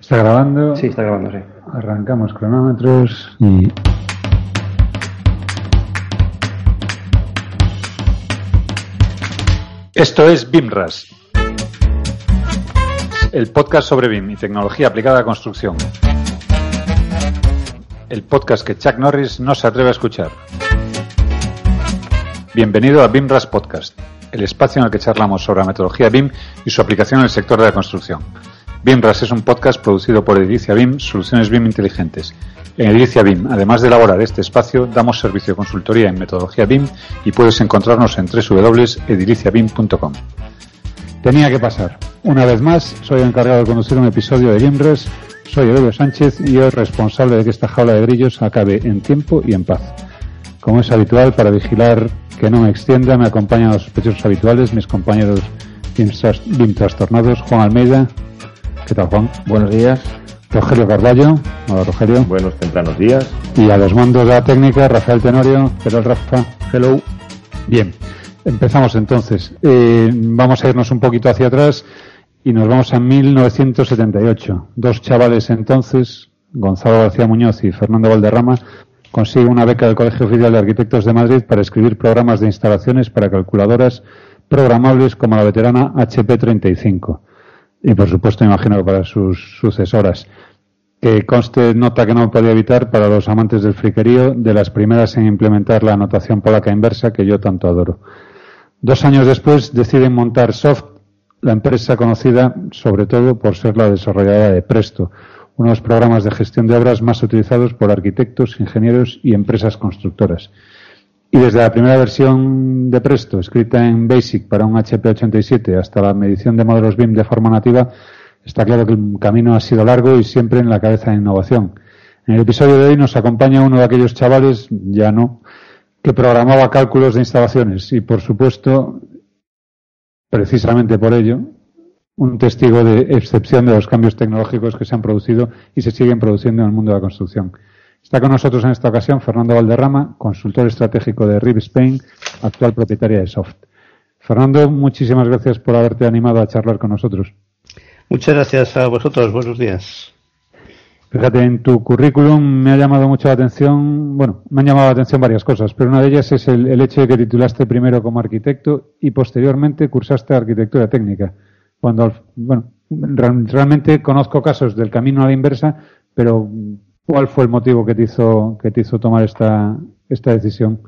¿Está grabando? Sí, está grabando, sí. Arrancamos cronómetros y... Esto es BIMRAS, el podcast sobre BIM y tecnología aplicada a construcción. El podcast que Chuck Norris no se atreve a escuchar. Bienvenido a BIMRAS Podcast, el espacio en el que charlamos sobre la metodología BIM y su aplicación en el sector de la construcción. BIMRAS es un podcast producido por Edicia BIM, Soluciones BIM Inteligentes. En Edicia BIM, además de elaborar este espacio, damos servicio de consultoría en metodología BIM y puedes encontrarnos en www.ediliciabim.com. Tenía que pasar. Una vez más, soy encargado de conducir un episodio de BIMRAS. Soy Evelio Sánchez y hoy responsable de que esta jaula de grillos acabe en tiempo y en paz. Como es habitual, para vigilar que no me extienda, me acompañan los sospechosos habituales, mis compañeros BIM trastornados, Juan Almeida, ¿Qué tal, Juan? Buenos días. Rogelio Carballo. Hola, Rogelio. Buenos tempranos días. Y a los mandos de la técnica, Rafael Tenorio. ¿Qué tal, Rafa? Hello. Bien. Empezamos entonces. Eh, vamos a irnos un poquito hacia atrás y nos vamos a 1978. Dos chavales entonces, Gonzalo García Muñoz y Fernando Valderrama, consiguen una beca del Colegio Oficial de Arquitectos de Madrid para escribir programas de instalaciones para calculadoras programables como la veterana HP 35 y por supuesto imagino que para sus sucesoras. Que conste nota que no podía evitar para los amantes del friquerío de las primeras en implementar la anotación polaca inversa que yo tanto adoro. Dos años después deciden montar Soft, la empresa conocida sobre todo por ser la desarrolladora de Presto, uno de los programas de gestión de obras más utilizados por arquitectos, ingenieros y empresas constructoras. Y desde la primera versión de Presto, escrita en BASIC para un HP87, hasta la medición de modelos BIM de forma nativa, está claro que el camino ha sido largo y siempre en la cabeza de innovación. En el episodio de hoy nos acompaña uno de aquellos chavales, ya no, que programaba cálculos de instalaciones y, por supuesto, precisamente por ello, un testigo de excepción de los cambios tecnológicos que se han producido y se siguen produciendo en el mundo de la construcción. Está con nosotros en esta ocasión Fernando Valderrama, consultor estratégico de RIB Spain, actual propietaria de Soft. Fernando, muchísimas gracias por haberte animado a charlar con nosotros. Muchas gracias a vosotros. Buenos días. Fíjate, en tu currículum me ha llamado mucho la atención, bueno, me han llamado la atención varias cosas, pero una de ellas es el, el hecho de que titulaste primero como arquitecto y posteriormente cursaste arquitectura técnica. Cuando, bueno, realmente conozco casos del camino a la inversa, pero ¿Cuál fue el motivo que te hizo, que te hizo tomar esta, esta decisión?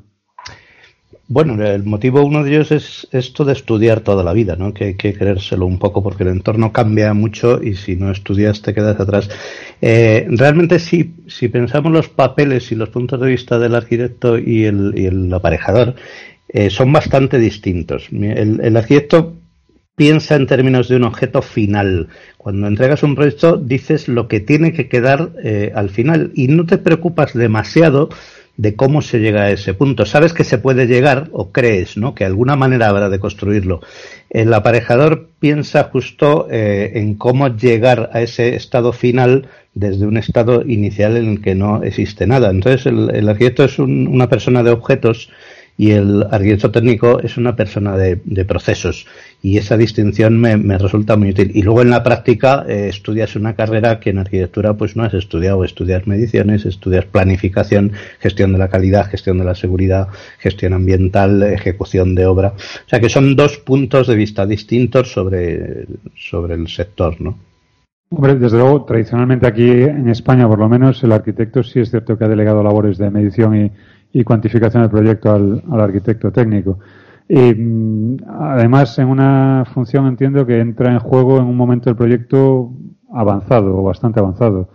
Bueno, el motivo, uno de ellos es esto de estudiar toda la vida, ¿no? Que hay que creérselo un poco porque el entorno cambia mucho y si no estudias te quedas atrás. Eh, realmente si, si pensamos los papeles y los puntos de vista del arquitecto y el, y el aparejador, eh, son bastante distintos. El, el arquitecto piensa en términos de un objeto final. Cuando entregas un proyecto dices lo que tiene que quedar eh, al final y no te preocupas demasiado de cómo se llega a ese punto. Sabes que se puede llegar o crees, ¿no? Que alguna manera habrá de construirlo. El aparejador piensa justo eh, en cómo llegar a ese estado final desde un estado inicial en el que no existe nada. Entonces el, arquitecto es una persona de objetos y el arquitecto técnico es una persona de, procesos y esa distinción me, resulta muy útil. Y luego en la práctica eh, estudias una carrera que en arquitectura pues no has estudiado, estudias mediciones, estudias planificación, gestión de la calidad, gestión de la seguridad, gestión ambiental, ejecución de obra. O sea que son dos puntos de vista distintos sobre, sobre el sector, ¿no? Hombre, desde luego, tradicionalmente aquí en España, por lo menos, el arquitecto sí es cierto que ha delegado labores de medición y, y cuantificación del proyecto al, arquitecto técnico. Y mm, además, en una función entiendo que entra en juego en un momento del proyecto avanzado o bastante avanzado.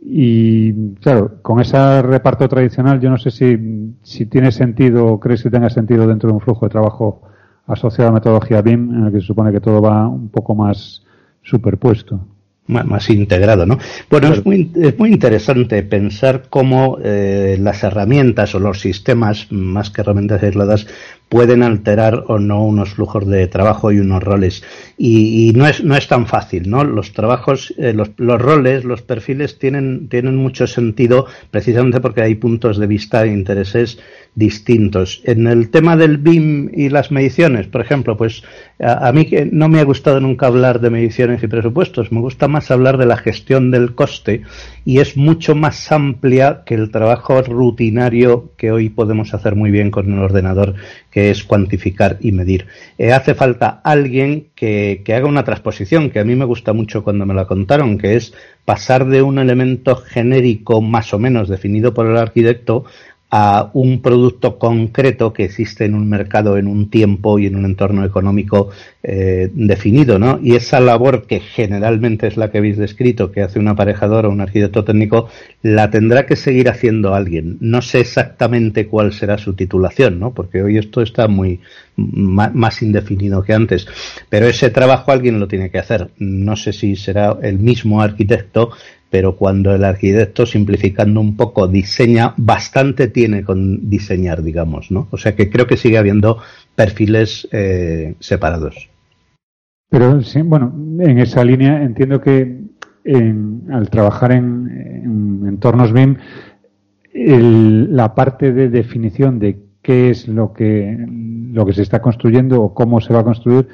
Y claro, con ese reparto tradicional, yo no sé si, si tiene sentido o crees que tenga sentido dentro de un flujo de trabajo asociado a la metodología BIM, en el que se supone que todo va un poco más superpuesto más, integrado, ¿no? Bueno, es, muy, es muy interesante pensar cómo eh, las herramientas o los sistemas, más que herramientas aisladas, pueden alterar o no unos flujos de trabajo y unos roles. Y, no, es, no es tan fácil, ¿no? Los trabajos, eh, los, los, roles, los perfiles tienen, tienen mucho sentido precisamente porque hay puntos de vista e intereses distintos. En el tema del BIM y las mediciones, por ejemplo, pues a, mí que no me ha gustado nunca hablar de mediciones y presupuestos, me gusta más hablar de la gestión del coste y es mucho más amplia que el trabajo rutinario que hoy podemos hacer muy bien con el ordenador, es cuantificar y medir. Eh, hace falta alguien que, que haga una transposición, que a mí me gusta mucho cuando me la contaron, que es pasar de un elemento genérico más o menos definido por el arquitecto a un producto concreto que existe en un mercado, en un tiempo y en un entorno económico eh, definido, ¿no? Y esa labor que generalmente es la que habéis descrito, que hace un aparejador o un arquitecto técnico, la tendrá que seguir haciendo alguien. No sé exactamente cuál será su titulación, ¿no? Porque hoy esto está muy más indefinido que antes. Pero ese trabajo alguien lo tiene que hacer. No sé si será el mismo arquitecto pero cuando el arquitecto, simplificando un poco, diseña, bastante tiene con diseñar, digamos, ¿no? O sea que creo que sigue habiendo perfiles eh, separados. Pero sí, bueno, en esa línea entiendo que al trabajar en, entornos BIM, la parte de definición de qué es lo que, lo que se está construyendo o cómo se va a construir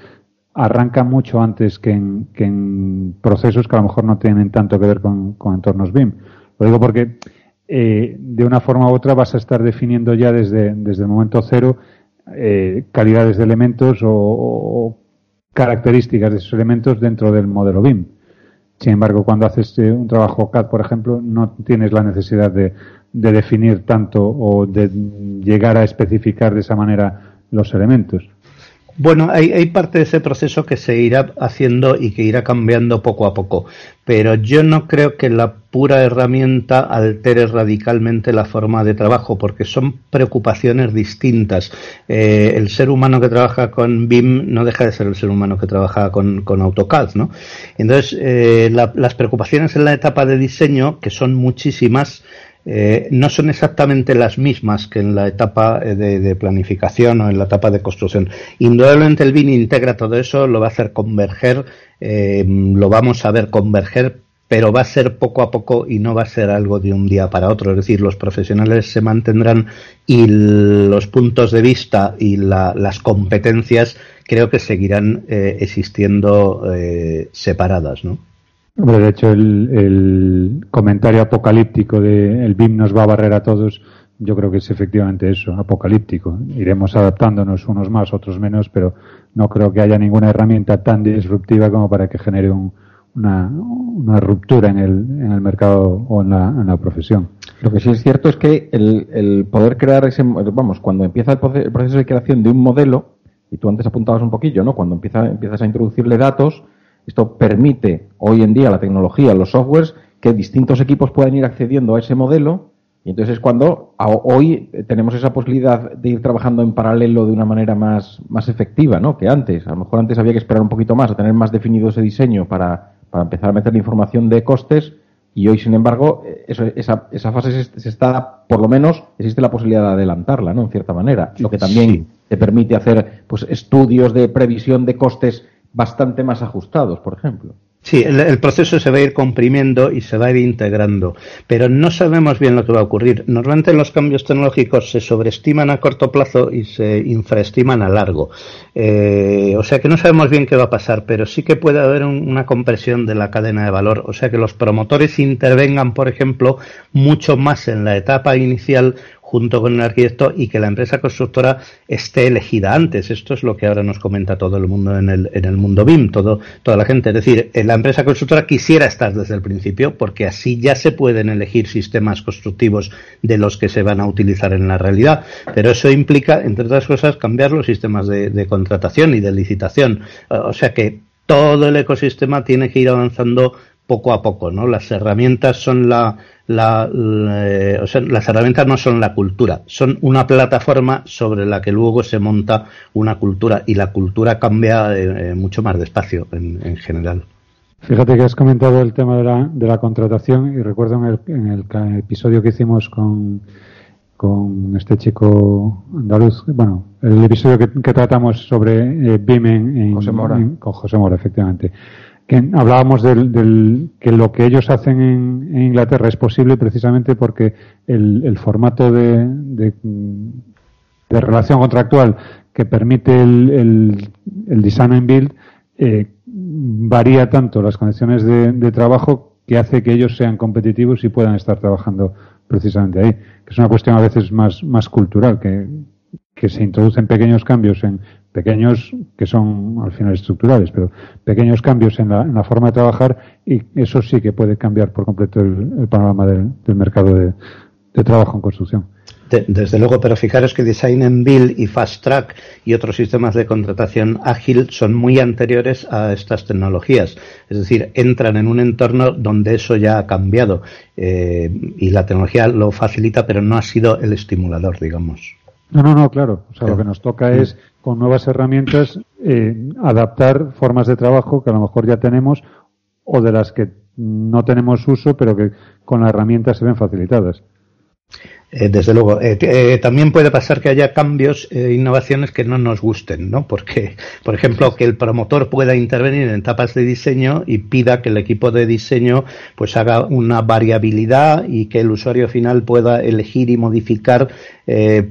arranca mucho antes que en, procesos que a lo mejor no tienen tanto que ver con, entornos BIM. Lo digo porque eh, de una forma u otra vas a estar definiendo ya desde, desde el momento cero eh, calidades de elementos o, características de esos elementos dentro del modelo BIM. Sin embargo, cuando haces eh, un trabajo CAD, por ejemplo, no tienes la necesidad de, de definir tanto o de llegar a especificar de esa manera los elementos. Bueno, hay, parte de ese proceso que se irá haciendo y que irá cambiando poco a poco, pero yo no creo que la pura herramienta altere radicalmente la forma de trabajo, porque son preocupaciones distintas. Eh, el ser humano que trabaja con BIM no deja de ser el ser humano que trabaja con, AutoCAD, ¿no? Entonces, eh, las preocupaciones en la etapa de diseño, que son muchísimas, eh, no son exactamente las mismas que en la etapa eh, de, planificación o en la etapa de construcción. Indudablemente el BIN integra todo eso, lo va a hacer converger, eh, lo vamos a ver converger, pero va a ser poco a poco y no va a ser algo de un día para otro. Es decir, los profesionales se mantendrán y los puntos de vista y las competencias creo que seguirán existiendo separadas, ¿no? De hecho, el, comentario apocalíptico de el BIM nos va a barrer a todos, yo creo que es efectivamente eso, apocalíptico. Iremos adaptándonos unos más, otros menos, pero no creo que haya ninguna herramienta tan disruptiva como para que genere una, ruptura en el, en el mercado o en la, en la profesión. Lo que sí es cierto es que el, el poder crear ese, vamos, cuando empieza el proceso de creación de un modelo, y tú antes apuntabas un poquillo, ¿no? Cuando empieza, empiezas a introducirle datos, esto permite hoy en día la tecnología, los softwares, que distintos equipos puedan ir accediendo a ese modelo y entonces es cuando hoy tenemos esa posibilidad de ir trabajando en paralelo de una manera más, más efectiva ¿no? que antes. A lo mejor antes había que esperar un poquito más a tener más definido ese diseño para, para empezar a meter la información de costes y hoy, sin embargo, esa, esa fase se, está, por lo menos, existe la posibilidad de adelantarla, ¿no? En cierta manera. Lo que también te permite hacer pues estudios de previsión de costes bastante más ajustados, por ejemplo. Sí, el, proceso se va a ir comprimiendo y se va a ir integrando, pero no sabemos bien lo que va a ocurrir. Normalmente los cambios tecnológicos se sobreestiman a corto plazo y se infraestiman a largo. Eh, o sea que no sabemos bien qué va a pasar, pero sí que puede haber una compresión de la cadena de valor. O sea que los promotores intervengan, por ejemplo, mucho más en la etapa inicial junto con el arquitecto y que la empresa constructora esté elegida antes. Esto es lo que ahora nos comenta todo el mundo en el, en el mundo BIM, todo, toda la gente. Es decir, eh, la empresa constructora quisiera estar desde el principio porque así ya se pueden elegir sistemas constructivos de los que se van a utilizar en la realidad. Pero eso implica, entre otras cosas, cambiar los sistemas de, de contratación y de licitación. O sea que todo el ecosistema tiene que ir avanzando poco a poco, ¿no? Las herramientas son la, la, eh, o sea, las herramientas no son la cultura, son una plataforma sobre la que luego se monta una cultura y la cultura cambia eh, mucho más despacio en, en, general. Fíjate que has comentado el tema de la, de la contratación y recuerdo en el, en el episodio que hicimos con con este chico andaluz. Bueno, el episodio que, tratamos sobre eh, BIM en, José Mora. con José Mora, efectivamente. Que hablábamos del, que lo que ellos hacen en, Inglaterra es posible precisamente porque el, formato de, de, relación contractual que permite el, design and build eh, varía tanto las condiciones de trabajo que hace que ellos sean competitivos y puedan estar trabajando precisamente ahí, que es una cuestión a veces más, cultural, que se introducen pequeños cambios en pequeños que son al final estructurales, pero pequeños cambios en la, en la forma de trabajar y eso sí que puede cambiar por completo el, panorama del, mercado de trabajo en construcción desde luego, pero fijaros que Design and Build y Fast Track y otros sistemas de contratación ágil son muy anteriores a estas tecnologías. Es decir, entran en un entorno donde eso ya ha cambiado eh, y la tecnología lo facilita, pero no ha sido el estimulador, digamos. No, no, no, claro. O sea, lo que nos toca es, con nuevas herramientas, eh, adaptar formas de trabajo que a lo mejor ya tenemos o de las que no tenemos uso, pero que con la herramienta se ven facilitadas. Eh, desde luego. Eh, eh, también puede pasar que haya cambios e innovaciones que no nos gusten, ¿no? Porque, por ejemplo, que el promotor pueda intervenir en etapas de diseño y pida que el equipo de diseño pues haga una variabilidad y que el usuario final pueda elegir y modificar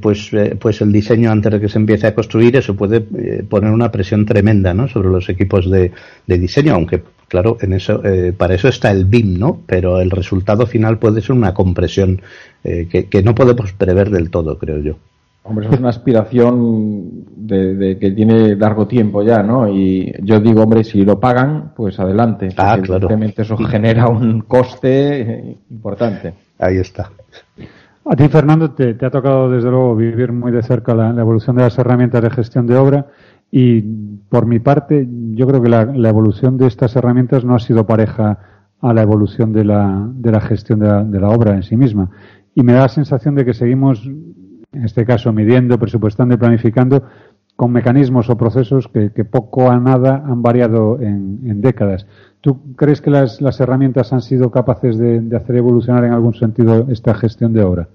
pues, pues el diseño antes de que se empiece a construir. Eso puede poner una presión tremenda, ¿no? Sobre los equipos de, de diseño, aunque Claro, en eso, eh, para eso está el BIM, ¿no? Pero el resultado final puede ser una compresión eh, que, no podemos prever del todo, creo yo. Hombre, eso es una aspiración de, que tiene largo tiempo ya, ¿no? Y yo digo, hombre, si lo pagan, pues adelante. Ah, claro. eso genera un coste importante. Ahí está. A ti, Fernando, te, ha tocado, desde luego, vivir muy de cerca la evolución de las herramientas de gestión de obra. Y por mi parte, yo creo que la, evolución de estas herramientas no ha sido pareja a la evolución de la, de la gestión de la, obra en sí misma. Y me da la sensación de que seguimos, en este caso, midiendo, presupuestando y planificando con mecanismos o procesos que, poco a nada han variado en, décadas. ¿Tú crees que las, herramientas han sido capaces de, hacer evolucionar en algún sentido esta gestión de obra?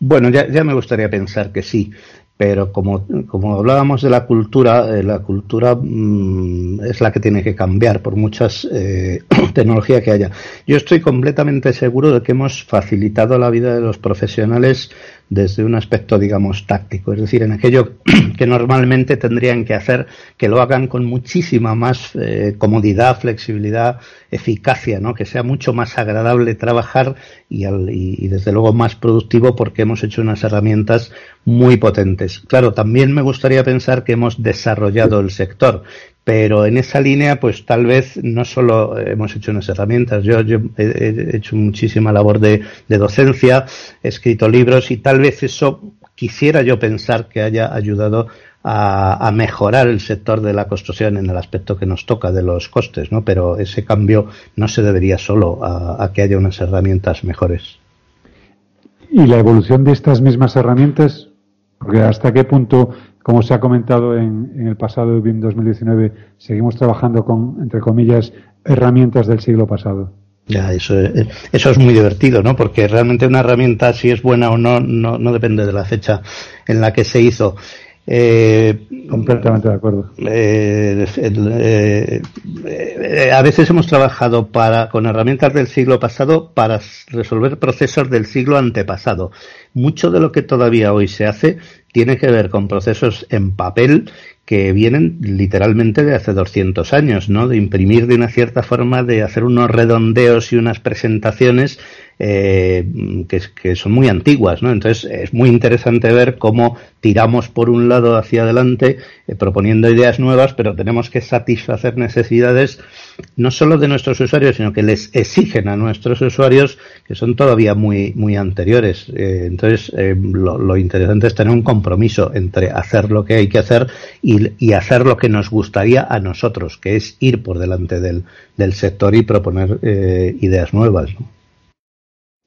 Bueno, ya, me gustaría pensar que sí pero como, como hablábamos de la cultura, eh, la cultura mm, es la que tiene que cambiar por muchas eh, tecnologías que haya. Yo estoy completamente seguro de que hemos facilitado la vida de los profesionales desde un aspecto, digamos, táctico, es decir, en aquello que normalmente tendrían que hacer, que lo hagan con muchísima más eh, comodidad, flexibilidad, eficacia, ¿no? Que sea mucho más agradable trabajar y, y, desde luego más productivo porque hemos hecho unas herramientas muy potentes. Claro, también me gustaría pensar que hemos desarrollado el sector, pero en esa línea, pues tal vez no solo hemos hecho unas herramientas, yo, he hecho muchísima labor de, docencia, he escrito libros y tal vez eso quisiera yo pensar que haya ayudado a, mejorar el sector de la construcción en el aspecto que nos toca de los costes, ¿no? Pero ese cambio no se debería solo a, a que haya unas herramientas mejores. Y la evolución de estas mismas herramientas, porque hasta qué punto como se ha comentado en, el pasado BIM 2019, seguimos trabajando con, entre comillas, herramientas del siglo pasado. Ya, eso, eso es muy divertido, ¿no? Porque realmente una herramienta, si es buena o no, no, no depende de la fecha en la que se hizo. Eh, Completamente de acuerdo. Eh, eh, a veces hemos trabajado para, con herramientas del siglo pasado para resolver procesos del siglo antepasado. Mucho de lo que todavía hoy se hace tiene que ver con procesos en papel que vienen literalmente de hace 200 años, ¿no? De imprimir de una cierta forma, de hacer unos redondeos y unas presentaciones eh, que, son muy antiguas, ¿no? Entonces es muy interesante ver cómo tiramos por un lado hacia adelante eh, proponiendo ideas nuevas, pero tenemos que satisfacer necesidades no solo de nuestros usuarios, sino que les exigen a nuestros usuarios que son todavía muy muy anteriores. Eh, entonces lo, lo, interesante es tener un compromiso entre hacer lo que hay que hacer y hacer lo que nos gustaría a nosotros, que es ir por delante del, sector y proponer eh, ideas nuevas.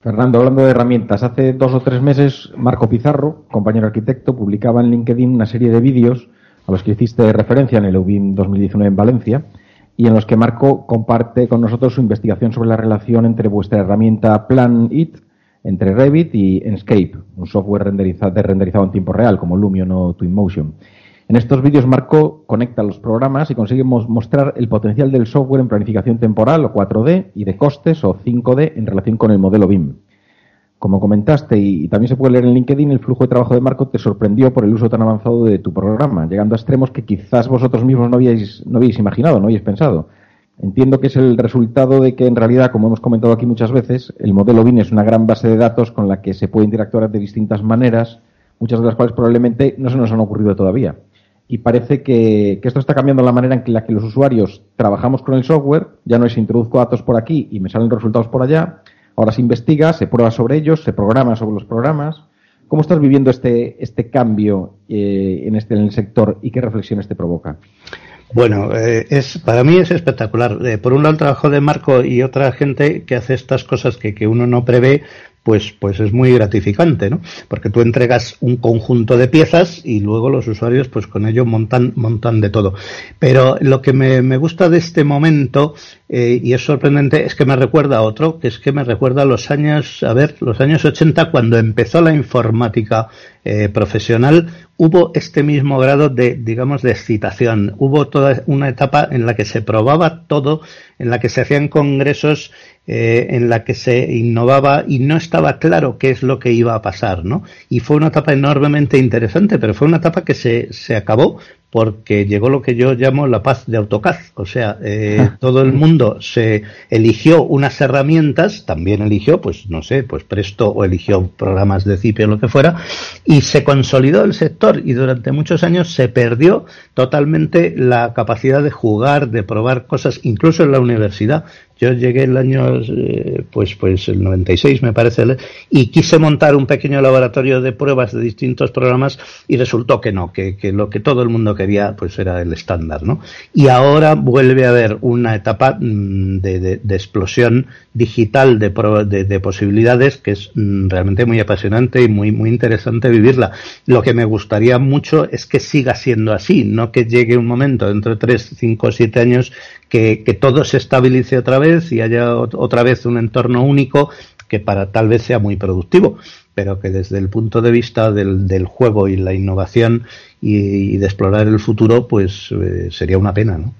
Fernando, hablando de herramientas, hace dos o tres meses Marco Pizarro, compañero arquitecto, publicaba en LinkedIn una serie de vídeos a los que hiciste referencia en el UBIM 2019 en Valencia y en los que Marco comparte con nosotros su investigación sobre la relación entre vuestra herramienta Plan It entre Revit y Enscape, un software renderizado, de renderizado en tiempo real como Lumion o Twinmotion. En estos vídeos Marco conecta los programas y consigue mostrar el potencial del software en planificación temporal o 4D y de costes o 5D en relación con el modelo BIM. Como comentaste y, también se puede leer en LinkedIn, el flujo de trabajo de Marco te sorprendió por el uso tan avanzado de tu programa, llegando a extremos que quizás vosotros mismos no habíais, no habíais imaginado, no habíais pensado. Entiendo que es el resultado de que en realidad, como hemos comentado aquí muchas veces, el modelo BIM es una gran base de datos con la que se puede interactuar de distintas maneras, muchas de las cuales probablemente no se nos han ocurrido todavía. Y parece que, que esto está cambiando la manera en la que los usuarios trabajamos con el software, ya no es introduzco datos por aquí y me salen resultados por allá, Ahora se investiga, se prueba sobre ellos, se programa sobre los programas. ¿Cómo estás viviendo este, este cambio eh, en, este, en el sector y qué reflexiones te provoca? Bueno, eh, es para mí es espectacular. Eh, por un lado el trabajo de Marco y otra gente que hace estas cosas que, que uno no prevé, pues, pues es muy gratificante, ¿no? Porque tú entregas un conjunto de piezas y luego los usuarios, pues con ello montan, montan de todo. Pero lo que me, me gusta de este momento, eh, y es sorprendente, es que me recuerda a otro, que es que me recuerda a los años, a ver, los años 80, cuando empezó la informática eh, profesional, hubo este mismo grado de, digamos, de excitación. Hubo toda una etapa en la que se probaba todo, en la que se hacían congresos eh, en la que se innovaba y no estaba claro qué es lo que iba a pasar, ¿no? Y fue una etapa enormemente interesante, pero fue una etapa que se, se acabó porque llegó lo que yo llamo la paz de AutoCAD. O sea, eh, todo el mundo se eligió unas herramientas, también eligió, pues no sé, pues Presto o eligió programas de CIP o lo que fuera, y se consolidó el sector y durante muchos años se perdió totalmente la capacidad de jugar, de probar cosas, incluso en la universidad. Yo llegué el año, eh, pues, pues el 96 me parece, y quise montar un pequeño laboratorio de pruebas de distintos programas y resultó que no, que, que lo que todo el mundo quería pues era el estándar, ¿no? Y ahora vuelve a haber una etapa mm, de, de, explosión digital de, de, de, posibilidades que es mm, realmente muy apasionante y muy, muy interesante vivirla. Lo que me gustaría mucho es que siga siendo así, no que llegue un momento dentro de 3, 5, 7 años que, que todo se estabilice otra vez y haya otra vez un entorno único que para tal vez sea muy productivo, pero que desde el punto de vista del, juego y la innovación y, de explorar el futuro, pues eh, sería una pena, ¿no?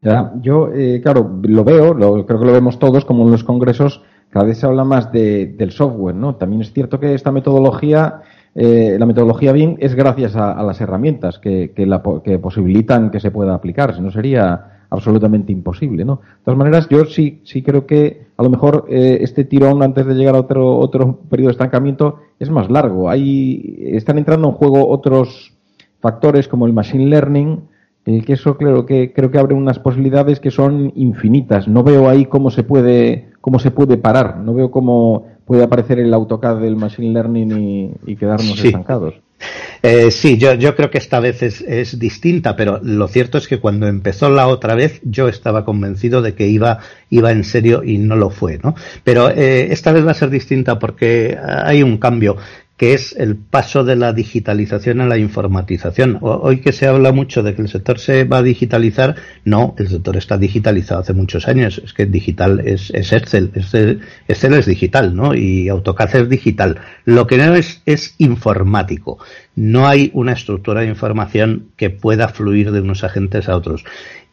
Ya, yo, eh, claro, lo veo, creo que lo vemos todos, como en los congresos, cada vez se habla más de, del software, ¿no? También es cierto que esta metodología, eh, la metodología BIM es gracias a, las herramientas que, que posibilitan que se pueda aplicar, si no sería absolutamente imposible, ¿no? De todas maneras, yo sí, sí creo que a lo mejor eh, este tirón antes de llegar a otro, otro periodo de estancamiento es más largo. Hay, están entrando en juego otros factores como el machine learning, eh, que eso claro que creo que abre unas posibilidades que son infinitas. No veo ahí cómo se puede, cómo se puede parar, no veo cómo puede aparecer el AutoCAD del machine learning y, y quedarnos sí. estancados. Eh, sí, yo, yo creo que esta vez es, es, distinta, pero lo cierto es que cuando empezó la otra vez yo estaba convencido de que iba, iba en serio y no lo fue, ¿no? Pero eh, esta vez va a ser distinta porque hay un cambio que es el paso de la digitalización a la informatización. Hoy que se habla mucho de que el sector se va a digitalizar, no, el sector está digitalizado hace muchos años. Es que digital es, Excel, Excel, Excel es digital, ¿no? Y AutoCAD es digital. Lo que no es es informático. No hay una estructura de información que pueda fluir de unos agentes a otros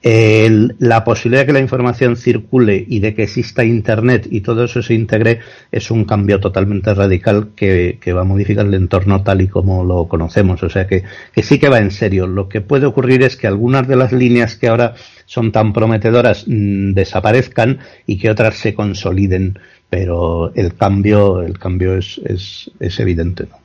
el, la posibilidad de que la información circule y de que exista Internet y todo eso se integre es un cambio totalmente radical que, va a modificar el entorno tal y como lo conocemos. O sea que, sí que va en serio. Lo que puede ocurrir es que algunas de las líneas que ahora son tan prometedoras mmm, desaparezcan y que otras se consoliden. Pero el cambio, el cambio es, es, es evidente. ¿no?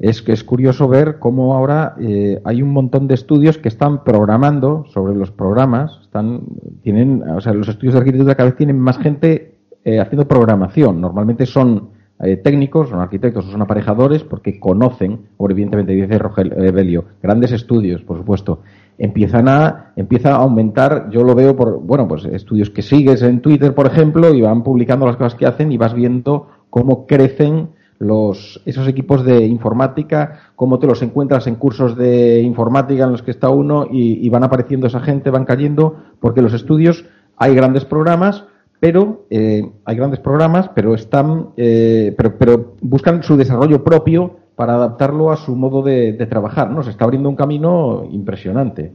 Es que es curioso ver cómo ahora eh, hay un montón de estudios que están programando sobre los programas, están, tienen, o sea, los estudios de arquitectura cada vez tienen más gente eh, haciendo programación. Normalmente son eh, técnicos, son arquitectos o son aparejadores porque conocen, o evidentemente dice Rogel, eh, Belio, grandes estudios, por supuesto. Empiezan a, empieza a aumentar, yo lo veo por, bueno, pues estudios que sigues en Twitter, por ejemplo, y van publicando las cosas que hacen y vas viendo cómo crecen los, esos equipos de informática, cómo te los encuentras en cursos de informática en los que está uno y, van apareciendo esa gente, van cayendo, porque los estudios hay grandes programas, pero eh, hay grandes programas, pero están, eh, pero, pero buscan su desarrollo propio para adaptarlo a su modo de, trabajar, ¿no? Se está abriendo un camino impresionante.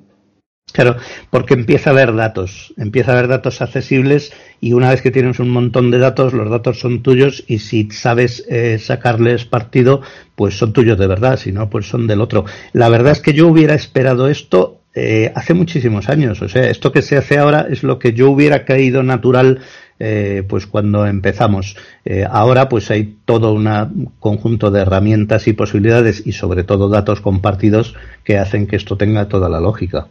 Claro, porque empieza a haber datos, empieza a haber datos accesibles y una vez que tienes un montón de datos, los datos son tuyos y si sabes eh, sacarles partido, pues son tuyos de verdad, si no, pues son del otro. La verdad es que yo hubiera esperado esto eh, hace muchísimos años. O sea, esto que se hace ahora es lo que yo hubiera creído natural eh, pues cuando empezamos. Eh, ahora pues hay todo un conjunto de herramientas y posibilidades y sobre todo datos compartidos que hacen que esto tenga toda la lógica.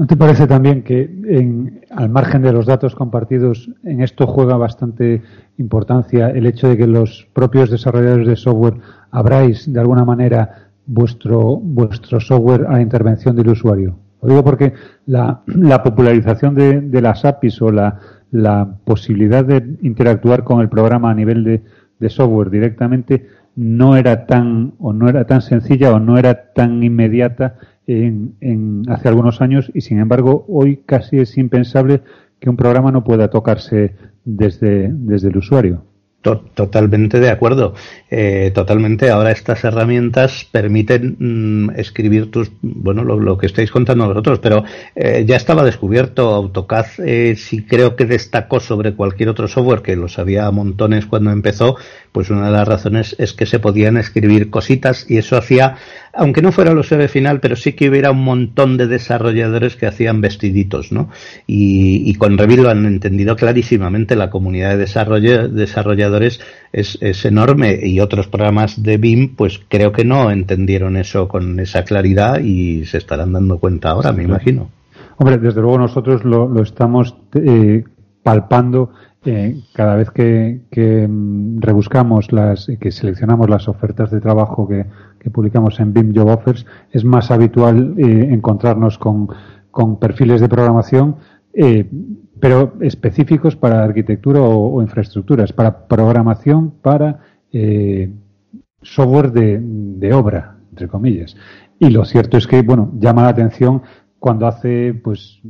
¿No te parece también que en, al margen de los datos compartidos en esto juega bastante importancia el hecho de que los propios desarrolladores de software abráis de alguna manera vuestro, vuestro software a intervención del usuario. Lo digo porque la, la popularización de, de, las APIs o la, la, posibilidad de interactuar con el programa a nivel de, de, software directamente no era tan o no era tan sencilla o no era tan inmediata en, en hace algunos años y sin embargo hoy casi es impensable que un programa no pueda tocarse desde, desde el usuario. Totalmente de acuerdo. Eh, totalmente. Ahora estas herramientas permiten mm, escribir tus, bueno, lo, que estáis contando vosotros, pero eh, ya estaba descubierto. AutoCAD eh, sí creo que destacó sobre cualquier otro software que los había montones cuando empezó. Pues una de las razones es que se podían escribir cositas y eso hacía aunque no fuera el usuario final, pero sí que hubiera un montón de desarrolladores que hacían vestiditos, ¿no? Y, con Revit lo han entendido clarísimamente, la comunidad de desarrolladores es, es, enorme y otros programas de BIM, pues creo que no entendieron eso con esa claridad y se estarán dando cuenta ahora, me imagino. Hombre, desde luego nosotros lo, lo estamos eh, palpando eh, cada vez que, que, mm, rebuscamos las, que seleccionamos las ofertas de trabajo que, que publicamos en BIM Job Offers, es más habitual eh, encontrarnos con, con, perfiles de programación, eh, pero específicos para arquitectura o, infraestructuras, para programación para eh, software de, de, obra, entre comillas. Y lo cierto es que, bueno, llama la atención cuando hace, pues,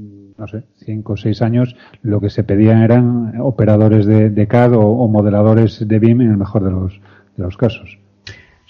no sé, cinco o seis años, lo que se pedían eran operadores de, de CAD o, o modeladores de BIM en el mejor de los, de los casos.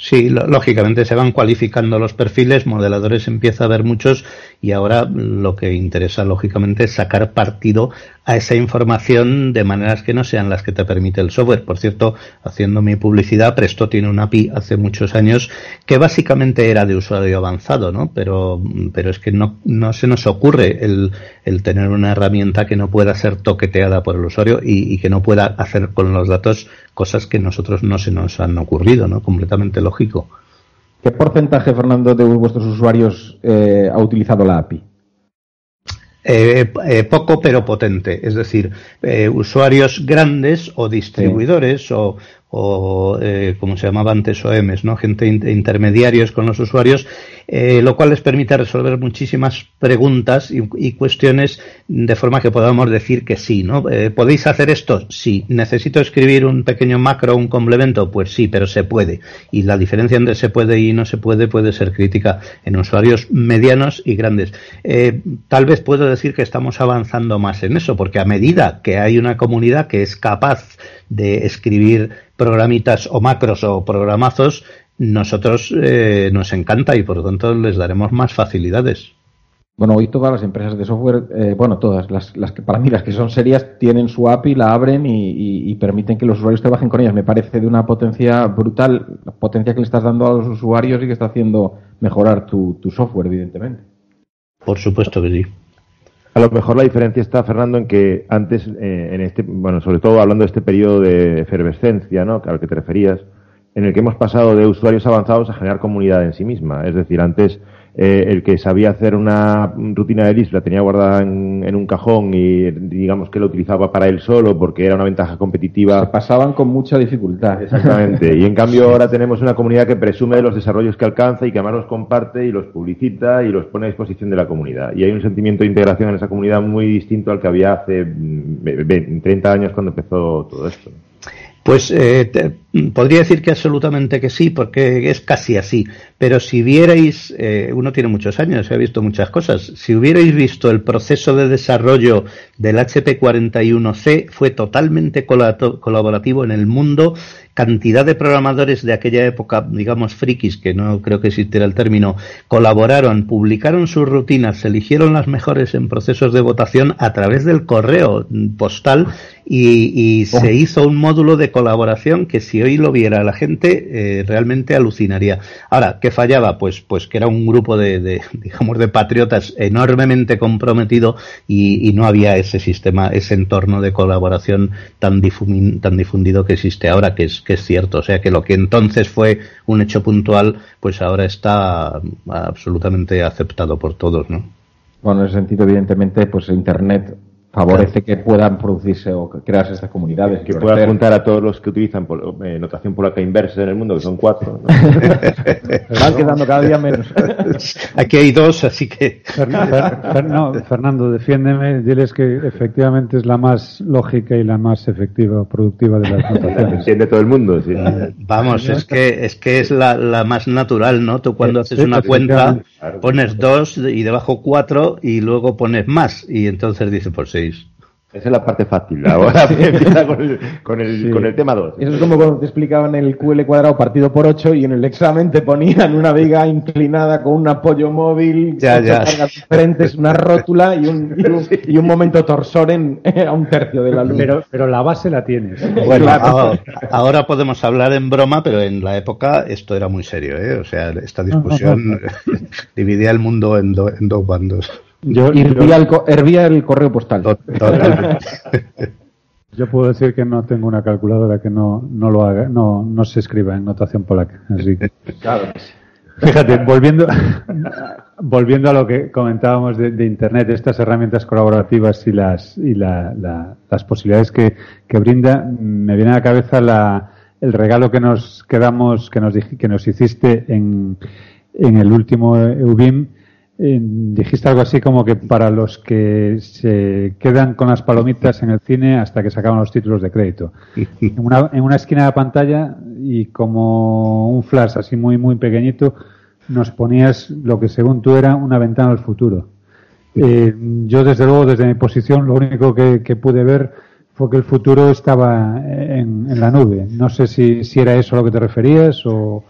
Sí, lógicamente se van cualificando los perfiles, modeladores empieza a haber muchos y ahora lo que interesa lógicamente es sacar partido a esa información de maneras que no sean las que te permite el software. Por cierto, haciendo mi publicidad, Presto tiene una API hace muchos años que básicamente era de usuario avanzado, ¿no? Pero, pero es que no, no se nos ocurre el, el tener una herramienta que no pueda ser toqueteada por el usuario y, y que no pueda hacer con los datos cosas que nosotros no se nos han ocurrido, ¿no? Completamente lógico. ¿Qué porcentaje, Fernando, de vuestros usuarios eh, ha utilizado la API? Eh, eh, poco pero potente, es decir, eh, usuarios grandes o distribuidores sí. o, o eh, como se llamaba antes OEMs, ¿no? gente intermediarios con los usuarios, eh, lo cual les permite resolver muchísimas preguntas y, cuestiones de forma que podamos decir que sí, ¿no? Eh, ¿Podéis hacer esto? Sí. ¿Necesito escribir un pequeño macro, un complemento? Pues sí, pero se puede. Y la diferencia entre se puede y no se puede puede ser crítica en usuarios medianos y grandes. Eh, tal vez puedo decir que estamos avanzando más en eso, porque a medida que hay una comunidad que es capaz de escribir programitas o macros o programazos, nosotros eh, nos encanta y por lo tanto les daremos más facilidades. Bueno, hoy todas las empresas de software, eh, bueno, todas, las, las que para mí las que son serias, tienen su API, la abren y, y, y, permiten que los usuarios trabajen con ellas. Me parece de una potencia brutal, la potencia que le estás dando a los usuarios y que está haciendo mejorar tu, tu software, evidentemente. Por supuesto que sí. A lo mejor la diferencia está, Fernando, en que antes, eh, en este, bueno, sobre todo hablando de este periodo de efervescencia, ¿no? Al que te referías, en el que hemos pasado de usuarios avanzados a generar comunidad en sí misma. Es decir, antes eh, el que sabía hacer una rutina de list la tenía guardada en, en, un cajón y digamos que lo utilizaba para él solo porque era una ventaja competitiva. Se pasaban con mucha dificultad. Exactamente. Y en cambio ahora tenemos una comunidad que presume de los desarrollos que alcanza y que además los comparte y los publicita y los pone a disposición de la comunidad. Y hay un sentimiento de integración en esa comunidad muy distinto al que había hace 30 mm, años cuando empezó todo esto. Pues eh, te, podría decir que absolutamente que sí, porque es casi así. Pero si vierais, eh, uno tiene muchos años, ha visto muchas cosas. Si hubierais visto el proceso de desarrollo del HP41C, fue totalmente colaborativo en el mundo cantidad de programadores de aquella época, digamos frikis, que no creo que existiera el término, colaboraron, publicaron sus rutinas, se eligieron las mejores en procesos de votación a través del correo postal y, se oh. hizo un módulo de colaboración que si hoy lo viera la gente eh, realmente alucinaría. Ahora, ¿qué fallaba? Pues, pues que era un grupo de, digamos, de patriotas enormemente comprometido y, no había ese sistema, ese entorno de colaboración tan, tan difundido que existe ahora, que es, es cierto. O sea que lo que entonces fue un hecho puntual, pues ahora está absolutamente aceptado por todos, ¿no? Bueno, en ese sentido, evidentemente, pues Internet favorece que puedan producirse o crearse estas comunidades. Que puedan juntar a todos los que utilizan eh, notación polaca inversa en el mundo, que son cuatro. Van quedando cada día menos. Aquí hay dos, así que. Fernando, defiéndeme, diles que efectivamente es la más lógica y la más efectiva, productiva de las notaciones. Entiende todo el mundo, sí. Eh, vamos, es que es que es la, la más natural, ¿no? Tú cuando haces una cuenta pones dos y debajo cuatro y luego pones más y entonces dice por sí esa es la parte fácil. Ahora empieza con el, con el, con el tema 2. Eso es como cuando te explicaban el QL cuadrado partido por 8 y en el examen te ponían una viga inclinada con un apoyo móvil, ya, ya. diferentes, una rótula y un, y un, momento torsor en, a un tercio de la luz. Pero, pero la base la tienes. Bueno, ahora, podemos hablar en broma, pero en la época esto era muy serio. ¿eh? O sea, esta discusión dividía el mundo en, en dos bandos. Yo, hervía, el, correo postal. Yo puedo decir que no tengo una calculadora que no, no lo haga, no, no se escriba en notación polaca. Así. Fíjate, volviendo, volviendo a lo que comentábamos de, Internet, estas herramientas colaborativas y las, y las posibilidades que, que, brinda, me viene a la cabeza la, el regalo que nos quedamos, que nos, que nos hiciste en, en el último EUBIM dijiste algo así como que para los que se quedan con las palomitas en el cine hasta que se acaban los títulos de crédito. En una, en una esquina de la pantalla y como un flash así muy, muy pequeñito, nos ponías lo que según tú era una ventana al futuro. Eh, yo desde luego, desde mi posición, lo único que, pude ver fue que el futuro estaba en, en la nube. No sé si, si era eso a lo que te referías o,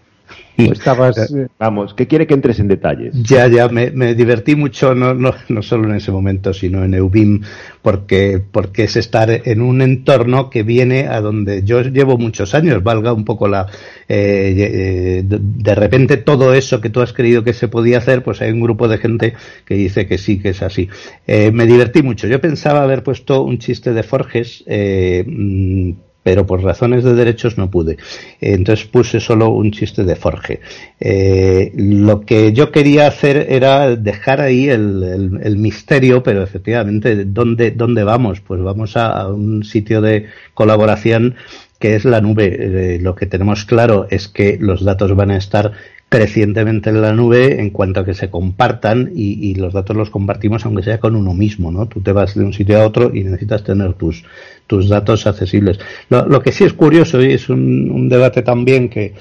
estabas, eh, vamos, ¿qué quiere que entres en detalles? Ya, ya, me, divertí mucho, no, no, no, solo en ese momento, sino en Eubim, porque, porque es estar en un entorno que viene a donde yo llevo muchos años, valga un poco la... Eh, eh, de, repente todo eso que tú has creído que se podía hacer, pues hay un grupo de gente que dice que sí, que es así. me divertí mucho. Yo pensaba haber puesto un chiste de Forges, mm, pero por razones de derechos no pude. Entonces puse solo un chiste de Forge. Eh, lo que yo quería hacer era dejar ahí el, misterio, pero efectivamente, ¿dónde, ¿dónde vamos? Pues vamos a, un sitio de colaboración que es la nube. Eh, lo que tenemos claro es que los datos van a estar crecientemente en la nube en cuanto a que se compartan y, los datos los compartimos aunque sea con uno mismo, ¿no? Tú te vas de un sitio a otro y necesitas tener tus, tus datos accesibles. Lo, que sí es curioso y es un, debate también que,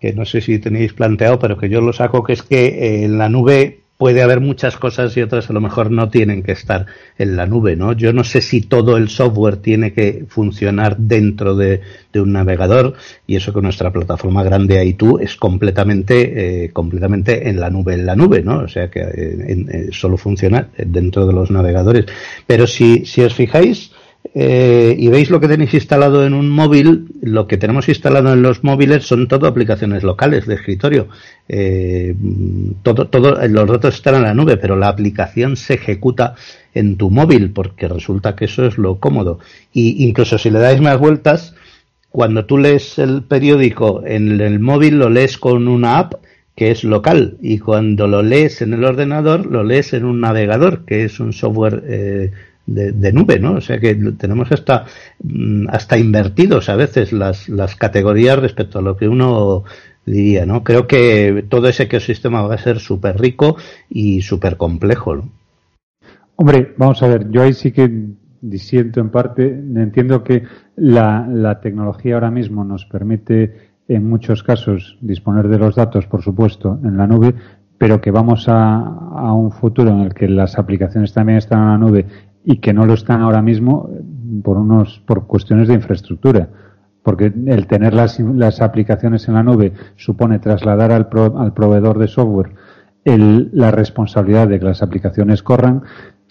que, no sé si tenéis planteado, pero que yo lo saco, que es que eh, en la nube puede haber muchas cosas y otras a lo mejor no tienen que estar en la nube, ¿no? Yo no sé si todo el software tiene que funcionar dentro de, un navegador y eso que nuestra plataforma grande iTunes es completamente, eh, completamente en la nube, en la nube, ¿no? O sea que eh, eh, solo funciona dentro de los navegadores. Pero si, si os fijáis, eh, y veis lo que tenéis instalado en un móvil, lo que tenemos instalado en los móviles son todo aplicaciones locales de escritorio. Eh, todo, todo, los datos están en la nube, pero la aplicación se ejecuta en tu móvil, porque resulta que eso es lo cómodo. Y incluso si le dais más vueltas, cuando tú lees el periódico en el móvil, lo lees con una app que es local y cuando lo lees en el ordenador lo lees en un navegador que es un software eh, de, nube, ¿no? O sea que tenemos hasta, mm, hasta invertidos a veces las, las categorías respecto a lo que uno diría, ¿no? Creo que todo ese ecosistema va a ser súper rico y súper complejo, ¿no? Hombre, vamos a ver, yo ahí sí que disiento en parte. Entiendo que la, la tecnología ahora mismo nos permite en muchos casos disponer de los datos, por supuesto, en la nube, pero que vamos a, a, un futuro en el que las aplicaciones también están en la nube y que no lo están ahora mismo por unos por cuestiones de infraestructura. Porque el tener las, las aplicaciones en la nube supone trasladar al, al proveedor de software el, la responsabilidad de que las aplicaciones corran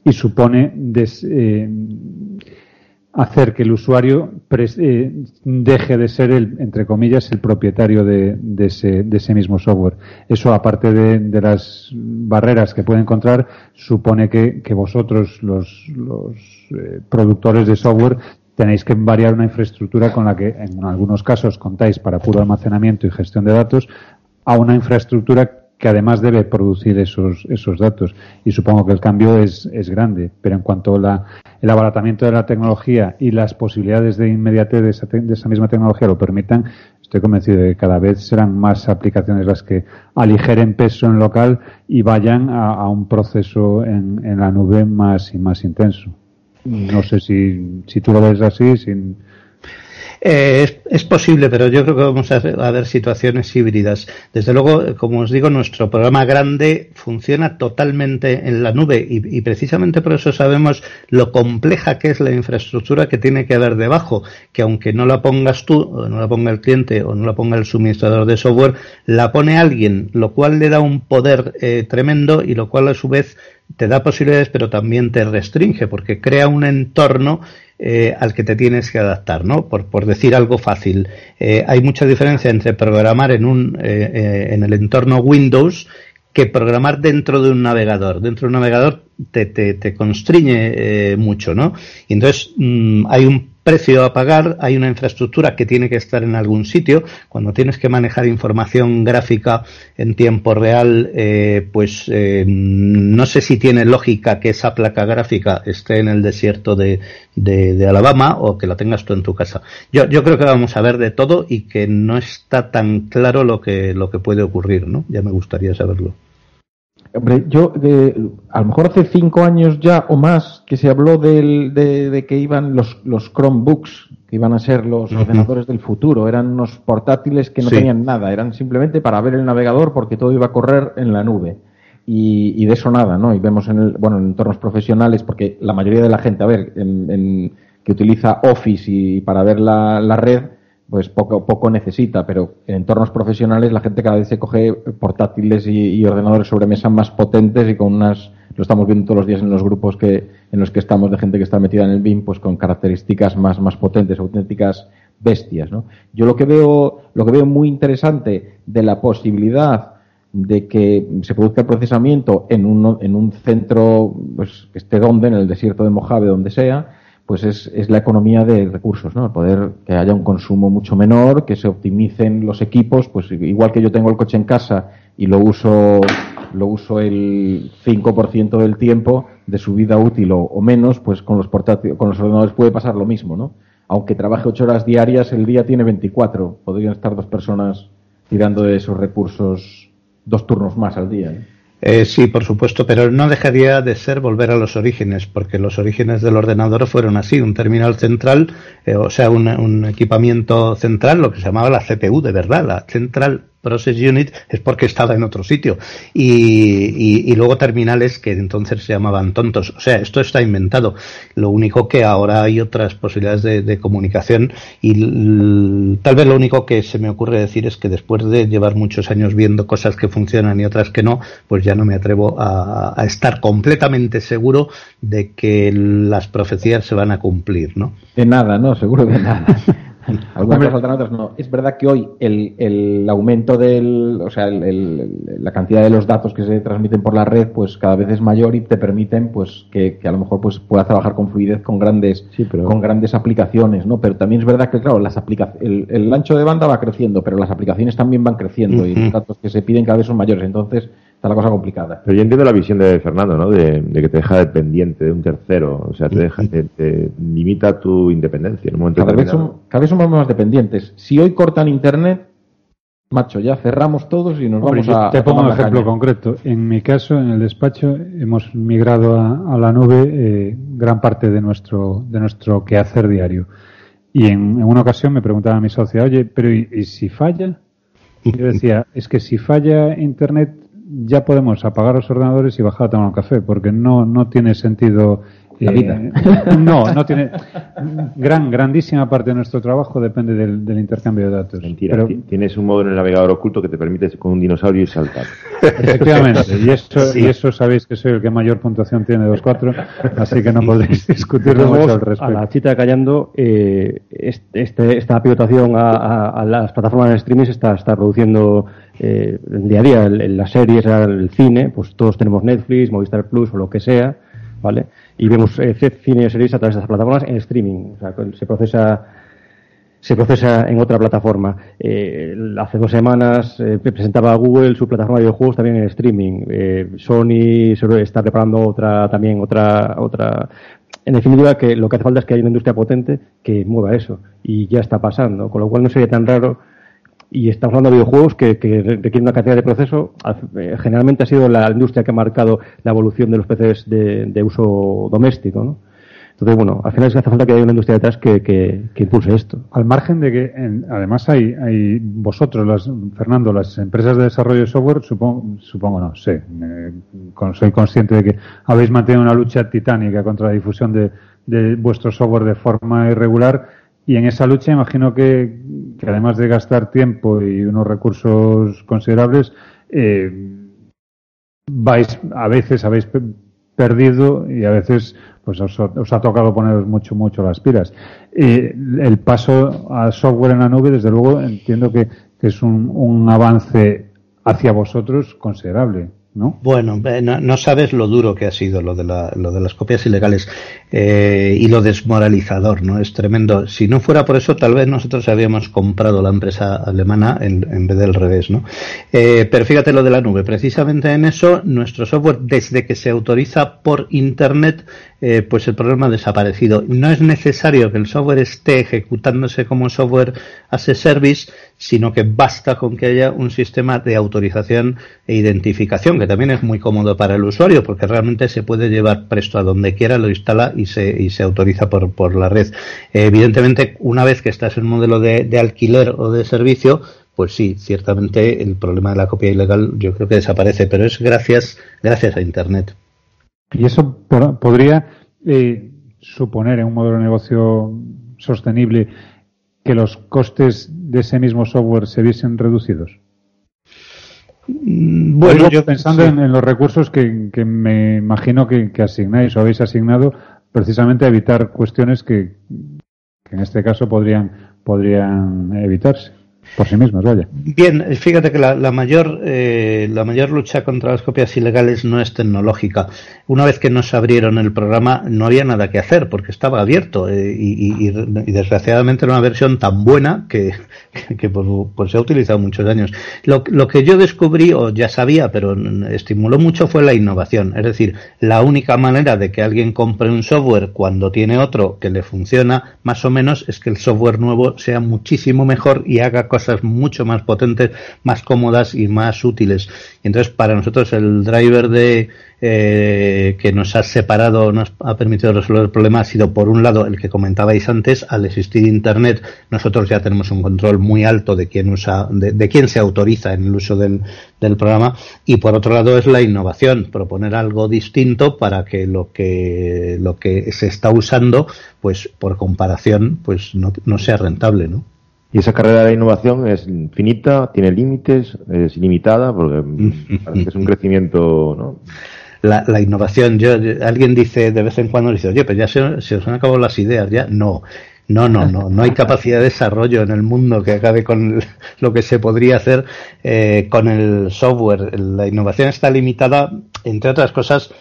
y supone des, eh, hacer que el usuario eh, deje de ser el, entre comillas, el propietario de, ese, de ese, mismo software. Eso, aparte de, las barreras que puede encontrar, supone que, que vosotros, los, los eh, productores de software, tenéis que variar una infraestructura con la que en algunos casos contáis para puro almacenamiento y gestión de datos a una infraestructura que además debe producir esos, esos datos. Y supongo que el cambio es, es grande, pero en cuanto a el abaratamiento de la tecnología y las posibilidades de inmediatez de esa, de esa, misma tecnología lo permitan, estoy convencido de que cada vez serán más aplicaciones las que aligeren peso en local y vayan a, a un proceso en, en la nube más y más intenso. No sé si, si tú lo ves así, sin, eh, es, es, posible, pero yo creo que vamos a, ver situaciones híbridas. Desde luego, como os digo, nuestro programa grande funciona totalmente en la nube y, y, precisamente por eso sabemos lo compleja que es la infraestructura que tiene que haber debajo, que aunque no la pongas tú, o no la ponga el cliente, o no la ponga el suministrador de software, la pone alguien, lo cual le da un poder eh, tremendo y lo cual a su vez te da posibilidades, pero también te restringe, porque crea un entorno eh, al que te tienes que adaptar, ¿no? Por, por decir algo fácil. Eh, hay mucha diferencia entre programar en, un, eh, eh, en el entorno Windows que programar dentro de un navegador. Dentro de un navegador te, te, te constriñe mucho, ¿no? Y entonces mmm, hay un precio a pagar, hay una infraestructura que tiene que estar en algún sitio. Cuando tienes que manejar información gráfica en tiempo real, eh, pues eh, no sé si tiene lógica que esa placa gráfica esté en el desierto de, Alabama o que la tengas tú en tu casa. Yo, yo creo que vamos a ver de todo y que no está tan claro lo que, lo que puede ocurrir, ¿no? Ya me gustaría saberlo. Hombre, yo, de, a lo mejor hace cinco años ya o más que se habló del, de, de, que iban los, los Chromebooks, que iban a ser los uh -huh. ordenadores del futuro. Eran unos portátiles que no sí. tenían nada, eran simplemente para ver el navegador porque todo iba a correr en la nube. Y, y de eso nada, ¿no? Y vemos en, el, bueno, en entornos profesionales, porque la mayoría de la gente, a ver, en, en, que utiliza Office y para ver la, la red, pues poco, poco necesita, pero en entornos profesionales la gente cada vez se coge portátiles y, ordenadores sobre mesa más potentes y con unas, lo estamos viendo todos los días en los grupos que, en los que estamos de gente que está metida en el BIM, pues con características más, más potentes, auténticas bestias, ¿no? Yo lo que veo, lo que veo muy interesante de la posibilidad de que se produzca el procesamiento en un, en un centro, pues, que esté donde, en el desierto de Mojave, donde sea, pues es, es, la economía de recursos, ¿no? El poder que haya un consumo mucho menor, que se optimicen los equipos, pues igual que yo tengo el coche en casa y lo uso, lo uso el 5% del tiempo de su vida útil o, menos, pues con los con los ordenadores puede pasar lo mismo, ¿no? Aunque trabaje ocho horas diarias, el día tiene 24. Podrían estar dos personas tirando de esos recursos dos turnos más al día. ¿eh? Eh, sí, por supuesto, pero no dejaría de ser volver a los orígenes, porque los orígenes del ordenador fueron así, un terminal central, eh, o sea, un, un, equipamiento central, lo que se llamaba la CPU, de verdad, la Central Process Unit es porque estaba en otro sitio. Y, y, y, luego terminales que entonces se llamaban tontos. O sea, esto está inventado. Lo único que ahora hay otras posibilidades de, de comunicación y tal vez lo único que se me ocurre decir es que después de llevar muchos años viendo cosas que funcionan y otras que no, pues ya no me atrevo a, a estar completamente seguro de que las profecías se van a cumplir, ¿no? De nada, no, seguro de nada. Algunas cosas saldrán, otras no. Es verdad que hoy el, el aumento del, o sea, el, el, la cantidad de los datos que se transmiten por la red, pues cada vez es mayor y te permiten, pues, que, que a lo mejor pues puedas trabajar con fluidez con grandes, sí, pero... con grandes aplicaciones, ¿no? Pero también es verdad que, claro, las el, el, ancho de banda va creciendo, pero las aplicaciones también van creciendo uh -huh. y los datos que se piden cada vez son mayores. Entonces, está la cosa complicada. Pero yo entiendo la visión de Fernando, ¿no? De, de que te deja dependiente de un tercero, o sea, te, deja, te, te limita tu independencia en un momento cada vez, son, cada vez somos más dependientes. Si hoy cortan internet, macho, ya cerramos todos y nos vamos a. Te pongo un ejemplo concreto. En mi caso, en el despacho, hemos migrado a, la nube eh, gran parte de nuestro, de nuestro quehacer diario. Y en, una ocasión me preguntaba a mi socia, oye, pero ¿y, si falla? Y yo decía, es que si falla Internet ya podemos apagar los ordenadores y bajar a tomar un café, porque no, no tiene sentido la vida. Eh, no, no tiene. Gran, grandísima parte de nuestro trabajo depende del, intercambio de datos. Mentira. tienes un modo en el navegador oculto que te permite con un dinosaurio y saltar. Efectivamente. Y eso, y eso sabéis que soy el que mayor puntuación tiene de los cuatro, así que no podréis discutirlo mucho al respecto. A la chita callando, eh, este, esta pivotación a, las plataformas de streaming está, está produciendo eh, día a día en las series, el cine, pues todos tenemos Netflix, Movistar Plus o lo que sea, ¿vale? y vemos eh, cine y series a través de esas plataformas en streaming. O sea, se procesa se procesa en otra plataforma. Eh, hace dos semanas eh, presentaba Google su plataforma de videojuegos también en streaming. Eh, Sony está preparando otra también otra otra. En definitiva, que lo que hace falta es que haya una industria potente que mueva eso y ya está pasando. Con lo cual no sería tan raro y estamos hablando de videojuegos que, requieren una cantidad de proceso. Eh, generalmente ha sido la industria que ha marcado la evolución de los PCs de, uso doméstico, ¿no? Entonces, bueno, al final es que hace falta que haya una industria detrás que, impulse esto. Al margen de que, además, hay, hay vosotros, las, Fernando, las empresas de desarrollo de software, supongo, supongo no sé, soy consciente de que habéis mantenido una lucha titánica contra la difusión de, de vuestro software de forma irregular y en esa lucha imagino que, además de gastar tiempo y unos recursos considerables, eh, vais, a veces habéis perdido y a veces pues os, ha tocado poneros mucho, mucho las pilas. Eh, el paso a software en la nube, desde luego, entiendo que, que es un, un avance hacia vosotros considerable. ¿No? Bueno, eh, no, sabes lo duro que ha sido lo de, la, lo de las copias ilegales eh, y lo desmoralizador, ¿no? Es tremendo. Si no fuera por eso, tal vez nosotros habíamos comprado la empresa alemana en, en vez del revés, ¿no? Eh, pero fíjate lo de la nube. Precisamente en eso, nuestro software, desde que se autoriza por Internet, eh, pues el problema ha desaparecido. No es necesario que el software esté ejecutándose como software as a service, sino que basta con que haya un sistema de autorización e identificación, que también es muy cómodo para el usuario, porque realmente se puede llevar presto a donde quiera, lo instala y se, y se autoriza por, por la red. evidentemente, una vez que estás en un modelo de, alquiler o de servicio, pues sí, ciertamente el problema de la copia ilegal yo creo que desaparece, pero es gracias, gracias a Internet. Y eso podría eh, suponer en un modelo de negocio sostenible que los costes de ese mismo software se viesen reducidos? Mm, bueno, yo pensando en, los recursos que, me imagino que, asignáis o habéis asignado precisamente a evitar cuestiones que, que en este caso podrían, podrían evitarse por sí mismas, vaya. Bien, fíjate que la, mayor eh, la mayor lucha contra las copias ilegales no es tecnológica. Una vez que nos abrieron el programa no había nada que hacer porque estaba abierto eh, y, desgraciadamente era una versión tan buena que, que, pues, pues, se ha utilizado muchos años. Lo, lo que yo descubrí o ya sabía, pero estimuló mucho fue la innovación. Es decir, la única manera de que alguien compre un software cuando tiene otro que le funciona más o menos es que el software nuevo sea muchísimo mejor y haga cosas mucho más potentes, más cómodas y más útiles. Entonces, para nosotros el driver de eh, que nos ha separado, nos ha permitido resolver el problema ha sido por un lado el que comentabais antes, al existir Internet, nosotros ya tenemos un control muy alto de quién usa, de, quién se autoriza en el uso del, del programa, y por otro lado es la innovación, proponer algo distinto para que lo que lo que se está usando, pues por comparación, pues no, no sea rentable, ¿no? Y esa carrera de innovación es infinita, tiene límites, es ilimitada, porque parece que es un crecimiento, ¿no? La, la innovación, yo, alguien dice de vez en cuando, dice, oye, pues ya se, se os han acabado las ideas, ya. No, no, no, no, no hay capacidad de desarrollo en el mundo que acabe con lo que se podría hacer eh, con el software. La innovación está limitada, entre otras cosas,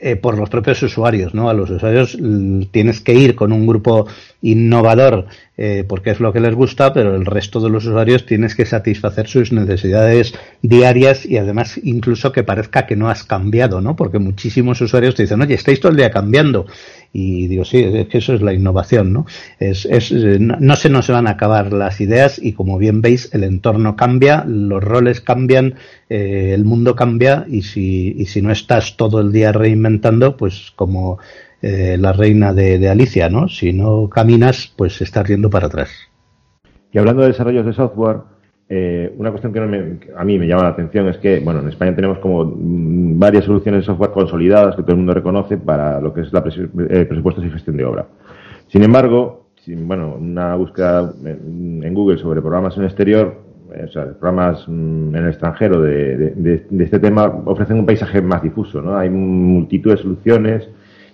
eh, por los propios usuarios, ¿no? A los usuarios tienes que ir con un grupo innovador eh, porque es lo que les gusta, pero el resto de los usuarios tienes que satisfacer sus necesidades diarias y además incluso que parezca que no has cambiado, ¿no? Porque muchísimos usuarios te dicen, oye, estáis todo el día cambiando. Y digo, sí, es que eso es la innovación, ¿no? Es, es, no se nos van a acabar las ideas y como bien veis, el entorno cambia, los roles cambian, eh, el mundo cambia y si, y si no estás todo el día reinventando, pues como eh, la reina de, Alicia, ¿no? Si no caminas, pues estás yendo para atrás. Y hablando de desarrollos de software, eh, una cuestión que, a mí me llama la atención es que, bueno, en España tenemos como mm, varias soluciones de software consolidadas que todo el mundo reconoce para lo que es la eh, presupuestos y gestión de obra. Sin embargo, bueno, una búsqueda en, Google sobre programas en el exterior, o sea, programas mm, en el extranjero de, de, este tema ofrecen un paisaje más difuso, ¿no? Hay multitud de soluciones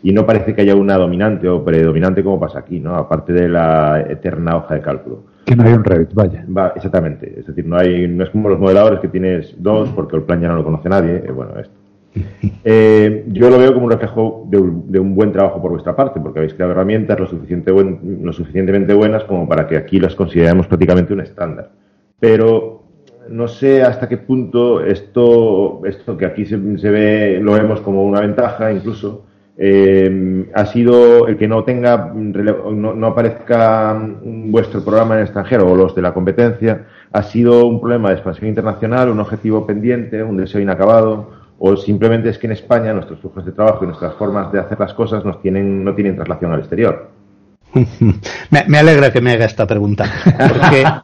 y no parece que haya una dominante o predominante como pasa aquí, ¿no? Aparte de la eterna hoja de cálculo. Que no hay un Revit, vaya. Va, exactamente. Es decir, no hay, no es como los modeladores que tienes dos porque el plan ya no lo conoce nadie. Eh, bueno, esto. Eh, yo lo veo como un reflejo de un, buen trabajo por vuestra parte, porque habéis creado herramientas lo, suficiente lo suficientemente buenas como para que aquí las consideremos prácticamente un estándar. Pero no sé hasta qué punto esto, esto que aquí se, se ve, lo vemos como una ventaja incluso, eh, ha sido el que no tenga, no, aparezca vuestro programa en el extranjero o los de la competencia, ha sido un problema de expansión internacional, un objetivo pendiente, un deseo inacabado, o simplemente es que en España nuestros flujos de trabajo y nuestras formas de hacer las cosas nos tienen, no tienen traslación al exterior. me, alegra que me haga esta pregunta,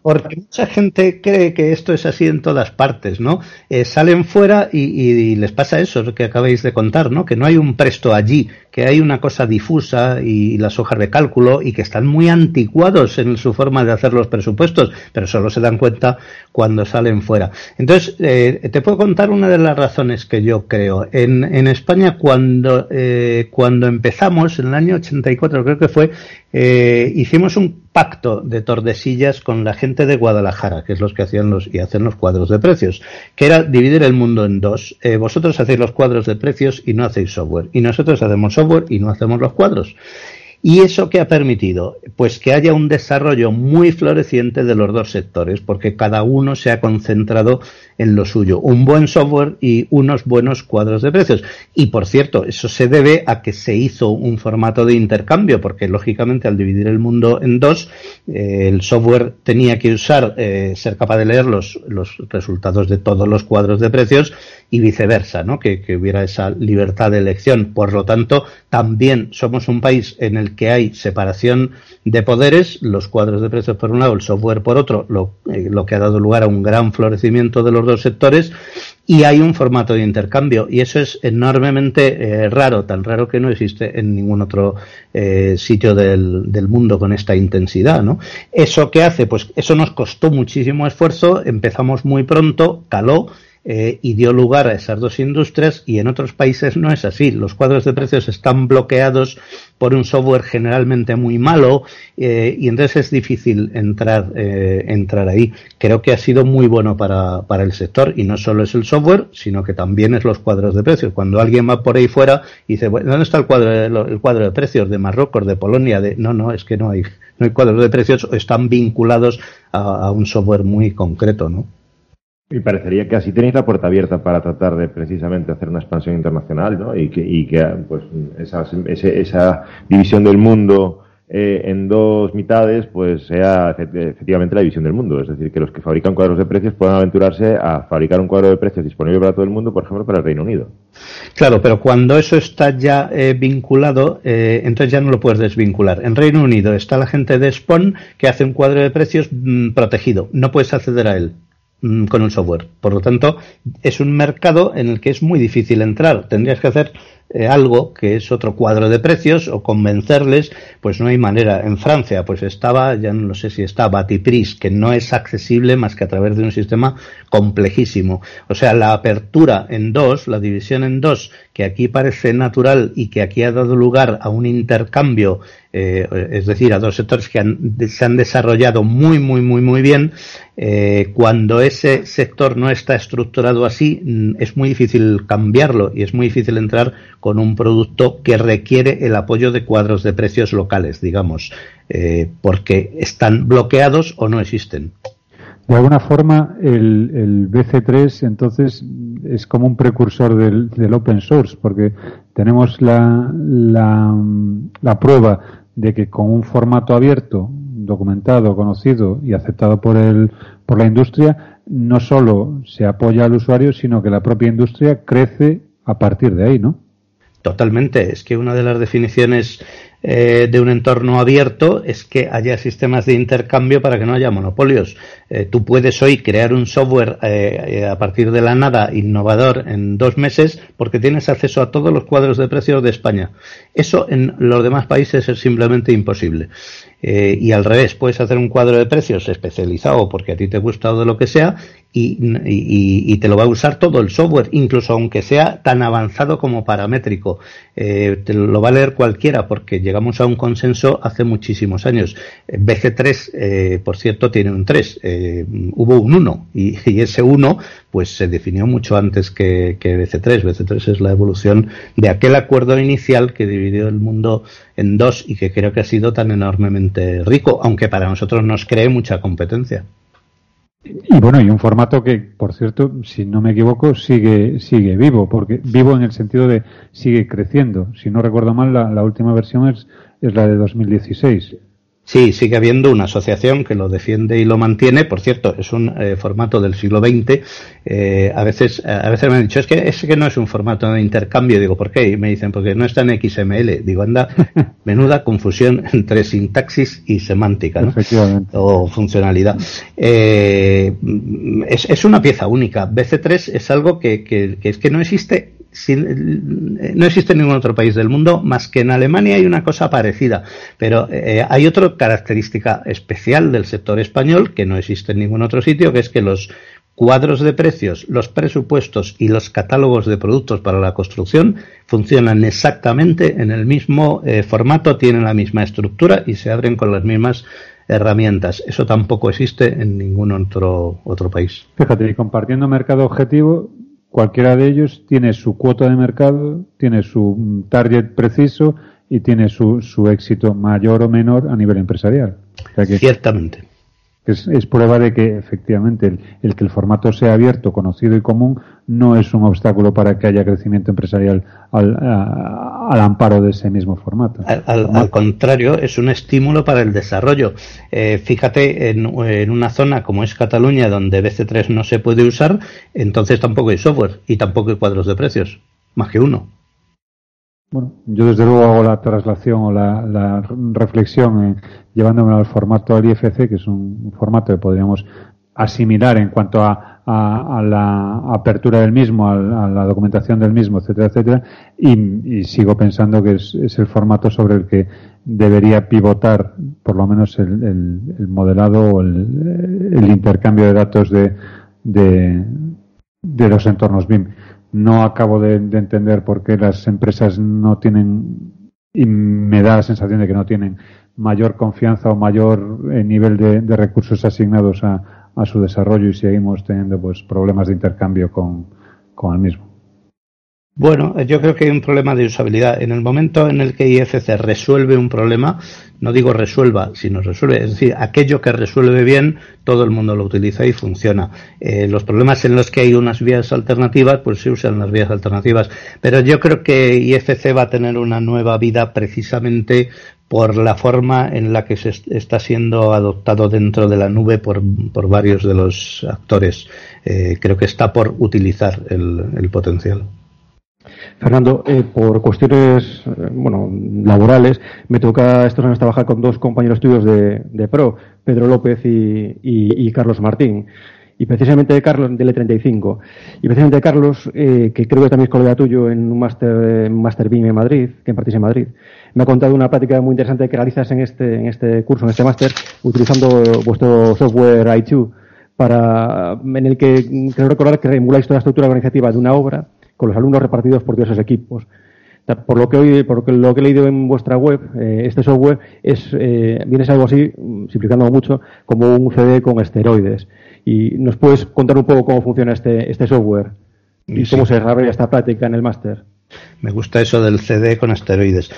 porque, mucha gente cree que esto es así en todas partes, ¿no? Eh, salen fuera y, les pasa eso, lo que acabáis de contar, ¿no? Que no hay un presto allí, que hay una cosa difusa y, las hojas de cálculo y que están muy anticuados en su forma de hacer los presupuestos, pero solo se dan cuenta cuando salen fuera. Entonces, eh, te puedo contar una de las razones que yo creo. En, en España, cuando, eh, cuando empezamos, en el año 84 creo que fue, eh, hicimos un pacto de tordesillas con la gente de Guadalajara, que es los que hacían los y hacen los cuadros de precios, que era dividir el mundo en dos. Eh, vosotros hacéis los cuadros de precios y no hacéis software, y nosotros hacemos software y no hacemos los cuadros. ¿Y eso qué ha permitido? Pues que haya un desarrollo muy floreciente de los dos sectores, porque cada uno se ha concentrado en lo suyo. Un buen software y unos buenos cuadros de precios. Y por cierto, eso se debe a que se hizo un formato de intercambio, porque lógicamente al dividir el mundo en dos, eh, el software tenía que usar, eh, ser capaz de leer los, los resultados de todos los cuadros de precios y viceversa, ¿no? Que, que hubiera esa libertad de elección. Por lo tanto, también somos un país en el que hay separación de poderes, los cuadros de precios por un lado, el software por otro, lo, eh, lo que ha dado lugar a un gran florecimiento de los sectores, y hay un formato de intercambio, y eso es enormemente eh, raro, tan raro que no existe en ningún otro eh, sitio del, del, mundo con esta intensidad, ¿no? ¿Eso qué hace? Pues eso nos costó muchísimo esfuerzo, empezamos muy pronto, caló, eh, y dio lugar a esas dos industrias y en otros países no es así. Los cuadros de precios están bloqueados por un software generalmente muy malo eh, y entonces es difícil entrar, eh, entrar ahí. Creo que ha sido muy bueno para, para el sector y no solo es el software, sino que también es los cuadros de precios. Cuando alguien va por ahí fuera y dice, ¿dónde está el cuadro, el cuadro de precios de Marruecos, de Polonia? De... No, no, es que no hay, no hay cuadros de precios, están vinculados a, a un software muy concreto, ¿no? Y parecería que así tenéis la puerta abierta para tratar de precisamente hacer una expansión internacional, ¿no? Y que, pues, esa, esa división del mundo eh, en dos mitades, pues sea efectivamente la división del mundo. Es decir, que los que fabrican cuadros de precios puedan aventurarse a fabricar un cuadro de precios disponible para todo el mundo, por ejemplo, para el Reino Unido. Claro, pero cuando eso está ya eh, vinculado, eh, entonces ya no lo puedes desvincular. En Reino Unido está la gente de Spawn que hace un cuadro de precios mm, protegido. No puedes acceder a él. Mm, con el software. Por lo tanto, es un mercado en el que es muy difícil entrar. Tendrías que hacer eh, algo que es otro cuadro de precios o convencerles, pues no hay manera. En Francia, pues estaba, ya no sé si está Batipris, que no es accesible más que a través de un sistema complejísimo. O sea, la apertura en dos, la división en dos, que aquí parece natural y que aquí ha dado lugar a un intercambio, eh, es decir, a dos sectores que se han desarrollado muy, muy, muy, muy bien, eh, cuando ese sector no está estructurado así, mm, es muy difícil cambiarlo y es muy difícil entrar con un producto que requiere el apoyo de cuadros de precios locales, digamos, eh, porque están bloqueados o no existen. De alguna forma, el, BC3 entonces es como un precursor del, open source, porque tenemos la, la, prueba de que con un formato abierto, documentado, conocido y aceptado por, el, por la industria, no solo se apoya al usuario, sino que la propia industria crece a partir de ahí, ¿no? Totalmente. Es que una de las definiciones eh, de un entorno abierto es que haya sistemas de intercambio para que no haya monopolios. Eh, tú puedes hoy crear un software eh, a partir de la nada innovador en dos meses porque tienes acceso a todos los cuadros de precios de España. Eso en los demás países es simplemente imposible. y al revés, puedes hacer un cuadro de precios especializado porque a ti te gusta o de lo que sea y, y, te lo va a usar todo el software, incluso aunque sea tan avanzado como paramétrico. te lo va a leer cualquiera porque llegamos a un consenso hace muchísimos años. BC3, eh, por cierto, tiene un 3. Eh, hubo un 1 y, ese 1 pues se definió mucho antes que, que BC3. BC3 es la evolución de aquel acuerdo inicial que dividió el mundo en dos y que creo que ha sido tan enormemente rico, aunque para nosotros nos cree mucha competencia. Y bueno, y un formato que, por cierto, si no me equivoco, sigue, sigue vivo, porque vivo en el sentido de sigue creciendo. Si no recuerdo mal, la, última versión es, es la de 2016. Sí, sigue habiendo una asociación que lo defiende y lo mantiene. Por cierto, es un eh, formato del siglo XX. Eh, a veces, a veces me han dicho es que ese que no es un formato de intercambio. Digo, ¿por qué? Y me dicen porque no está en XML. Digo, anda, menuda confusión entre sintaxis y semántica, ¿no? O funcionalidad. Eh, es, es, una pieza única. BC3 es algo que, que, que es que no existe no existe en ningún otro país del mundo más que en Alemania hay una cosa parecida, pero eh, hay otra característica especial del sector español que no existe en ningún otro sitio, que es que los cuadros de precios, los presupuestos y los catálogos de productos para la construcción funcionan exactamente en el mismo eh, formato, tienen la misma estructura y se abren con las mismas herramientas. Eso tampoco existe en ningún otro, otro país. Fíjate, y compartiendo mercado objetivo, Cualquiera de ellos tiene su cuota de mercado, tiene su target preciso y tiene su, su éxito mayor o menor a nivel empresarial. Ciertamente. Es, prueba de que efectivamente el, que el formato sea abierto, conocido y común no es un obstáculo para que haya crecimiento empresarial al, amparo de ese mismo formato. Al, contrario, es un estímulo para el desarrollo. Eh, fíjate, en, en, una zona como es Cataluña, donde BC3 no se puede usar, entonces tampoco hay software y tampoco hay cuadros de precios, más que uno. Bueno, yo desde luego hago la traslación o la, reflexión eh, llevándome al formato del IFC, que es un formato que podríamos asimilar en cuanto a, la apertura del mismo, a, la documentación del mismo, etcétera, etcétera, y, sigo pensando que es, el formato sobre el que debería pivotar por lo menos el, modelado o el, intercambio de datos de, de los entornos BIM no acabo de, entender por qué las empresas no tienen, y me da la sensación de que no tienen mayor confianza o mayor eh, nivel de, recursos asignados a, a, su desarrollo y seguimos teniendo pues problemas de intercambio con, con el mismo. Bueno, yo creo que hay un problema de usabilidad. En el momento en el que IFC resuelve un problema, no digo resuelva, sino resuelve, es decir, aquello que resuelve bien, todo el mundo lo utiliza y funciona. Eh, los problemas en los que hay unas vías alternativas, pues se usan las vías alternativas. Pero yo creo que IFC va a tener una nueva vida precisamente por la forma en la que se está siendo adoptado dentro de la nube por, varios de los actores. Eh, creo que está por utilizar el potencial. Fernando, eh, por cuestiones eh, bueno, laborales, me toca estos años trabajar con dos compañeros tuyos de, PRO, Pedro López y, Carlos Martín. Y precisamente de Carlos, del E35. Y precisamente de Carlos, eh, que creo que también es colega tuyo en un máster Master BIM en Madrid, que impartís en Madrid, me ha contado una práctica muy interesante que realizas en este, en este curso, en este máster, utilizando vuestro software i2, para, en el que creo recordar que emuláis toda la estructura organizativa de una obra con los alumnos repartidos por diversos equipos. Por lo que hoy, por lo que he leído en vuestra web, eh, este software es eh, viene a ser algo así, simplificando mucho, como un CD con esteroides. Y nos puedes contar un poco cómo funciona este, este software y cómo se desarrolla esta práctica en el máster. Me gusta eso del CD con esteroides.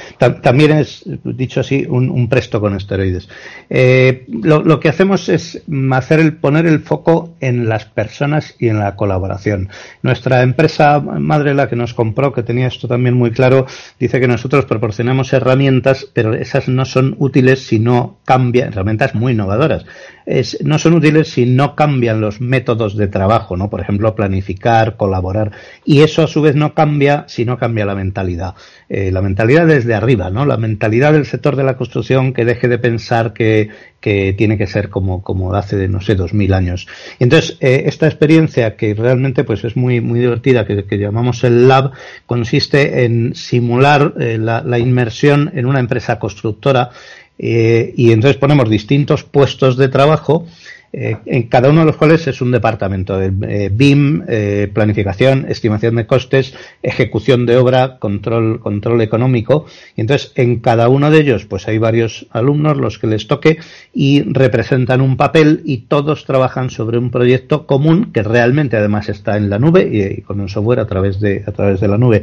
también es, dicho así, un, presto con esteroides. Eh, lo, que hacemos es hacer el, poner el foco en las personas y en la colaboración. Nuestra empresa madre, la que nos compró, que tenía esto también muy claro, dice que nosotros proporcionamos herramientas, pero esas no son útiles si no cambian, herramientas muy innovadoras. no son útiles si no cambian los métodos de trabajo, ¿no? Por ejemplo, planificar, colaborar. Y eso a su vez no cambia si no cambia la mentalidad. Eh, la mentalidad desde arriba, ¿no? La mentalidad del sector de la construcción que deje de pensar que, tiene que ser como, como hace, no sé, dos mil años. Y entonces, eh, esta experiencia que realmente pues es muy, muy divertida, que, llamamos el lab, consiste en simular eh, la, la inmersión en una empresa constructora y entonces ponemos distintos puestos de trabajo eh, en cada uno de los cuales es un departamento de eh, BIM, eh, planificación, estimación de costes, ejecución de obra, control, control económico. Y entonces en cada uno de ellos pues hay varios alumnos los que les toque y representan un papel y todos trabajan sobre un proyecto común que realmente además está en la nube y, con un software a través de, a través de la nube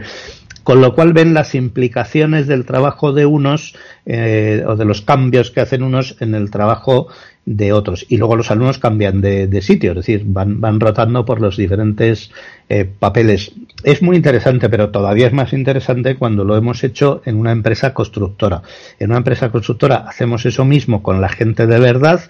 con lo cual ven las implicaciones del trabajo de unos o de los cambios que hacen unos en el trabajo de otros. Y luego los alumnos cambian de, sitio, es decir, van, van rotando por los diferentes eh, papeles. Es muy interesante, pero todavía es más interesante cuando lo hemos hecho en una empresa constructora. En una empresa constructora hacemos eso mismo con la gente de verdad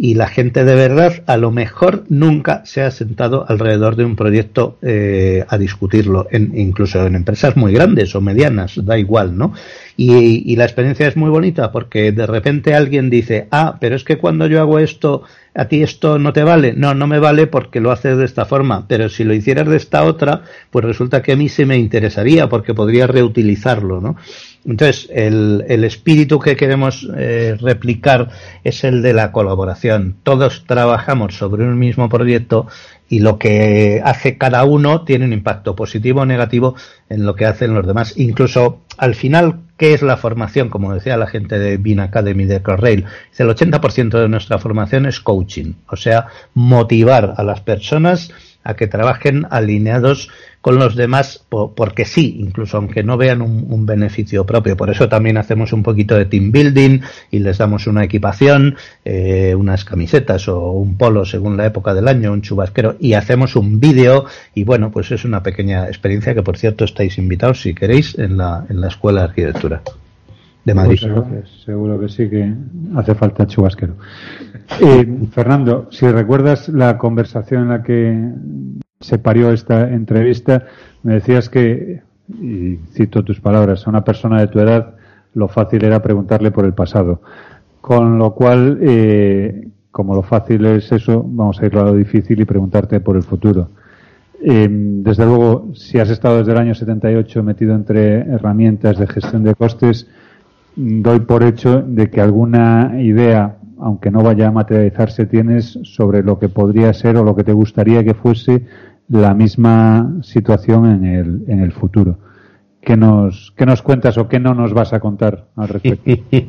y la gente de verdad a lo mejor nunca se ha sentado alrededor de un proyecto eh, a discutirlo, en, incluso en empresas muy grandes o medianas, da igual, ¿no? Y, y, la experiencia es muy bonita porque de repente alguien dice, ah, pero es que cuando yo hago esto, a ti esto no te vale. No, no me vale porque lo haces de esta forma, pero si lo hicieras de esta otra, pues resulta que a mí se me interesaría porque podría reutilizarlo, ¿no? Entonces, el, el espíritu que queremos eh, replicar es el de la colaboración. Todos trabajamos sobre un mismo proyecto y lo que hace cada uno tiene un impacto positivo o negativo en lo que hacen los demás. Incluso al final, ¿qué es la formación? Como decía la gente de Bean Academy de Corrail, el 80% de nuestra formación es coaching, o sea, motivar a las personas a que trabajen alineados con los demás porque sí, incluso aunque no vean un, beneficio propio. Por eso también hacemos un poquito de team building y les damos una equipación, eh, unas camisetas o un polo según la época del año, un chubasquero y hacemos un vídeo y bueno, pues es una pequeña experiencia que por cierto estáis invitados si queréis en la, en la Escuela de Arquitectura seguro que sí que hace falta chubasquero. Eh, Fernando, si recuerdas la conversación en la que se parió esta entrevista, me decías que, y cito tus palabras, a una persona de tu edad lo fácil era preguntarle por el pasado. Con lo cual, eh, como lo fácil es eso, vamos a ir a lo difícil y preguntarte por el futuro. Eh, desde luego, si has estado desde el año 78 metido entre herramientas de gestión de costes, doy por hecho de que alguna idea, aunque no vaya a materializarse, tienes sobre lo que podría ser o lo que te gustaría que fuese la misma situación en el, en el futuro. ¿Qué nos, ¿Qué nos cuentas o qué no nos vas a contar al respecto?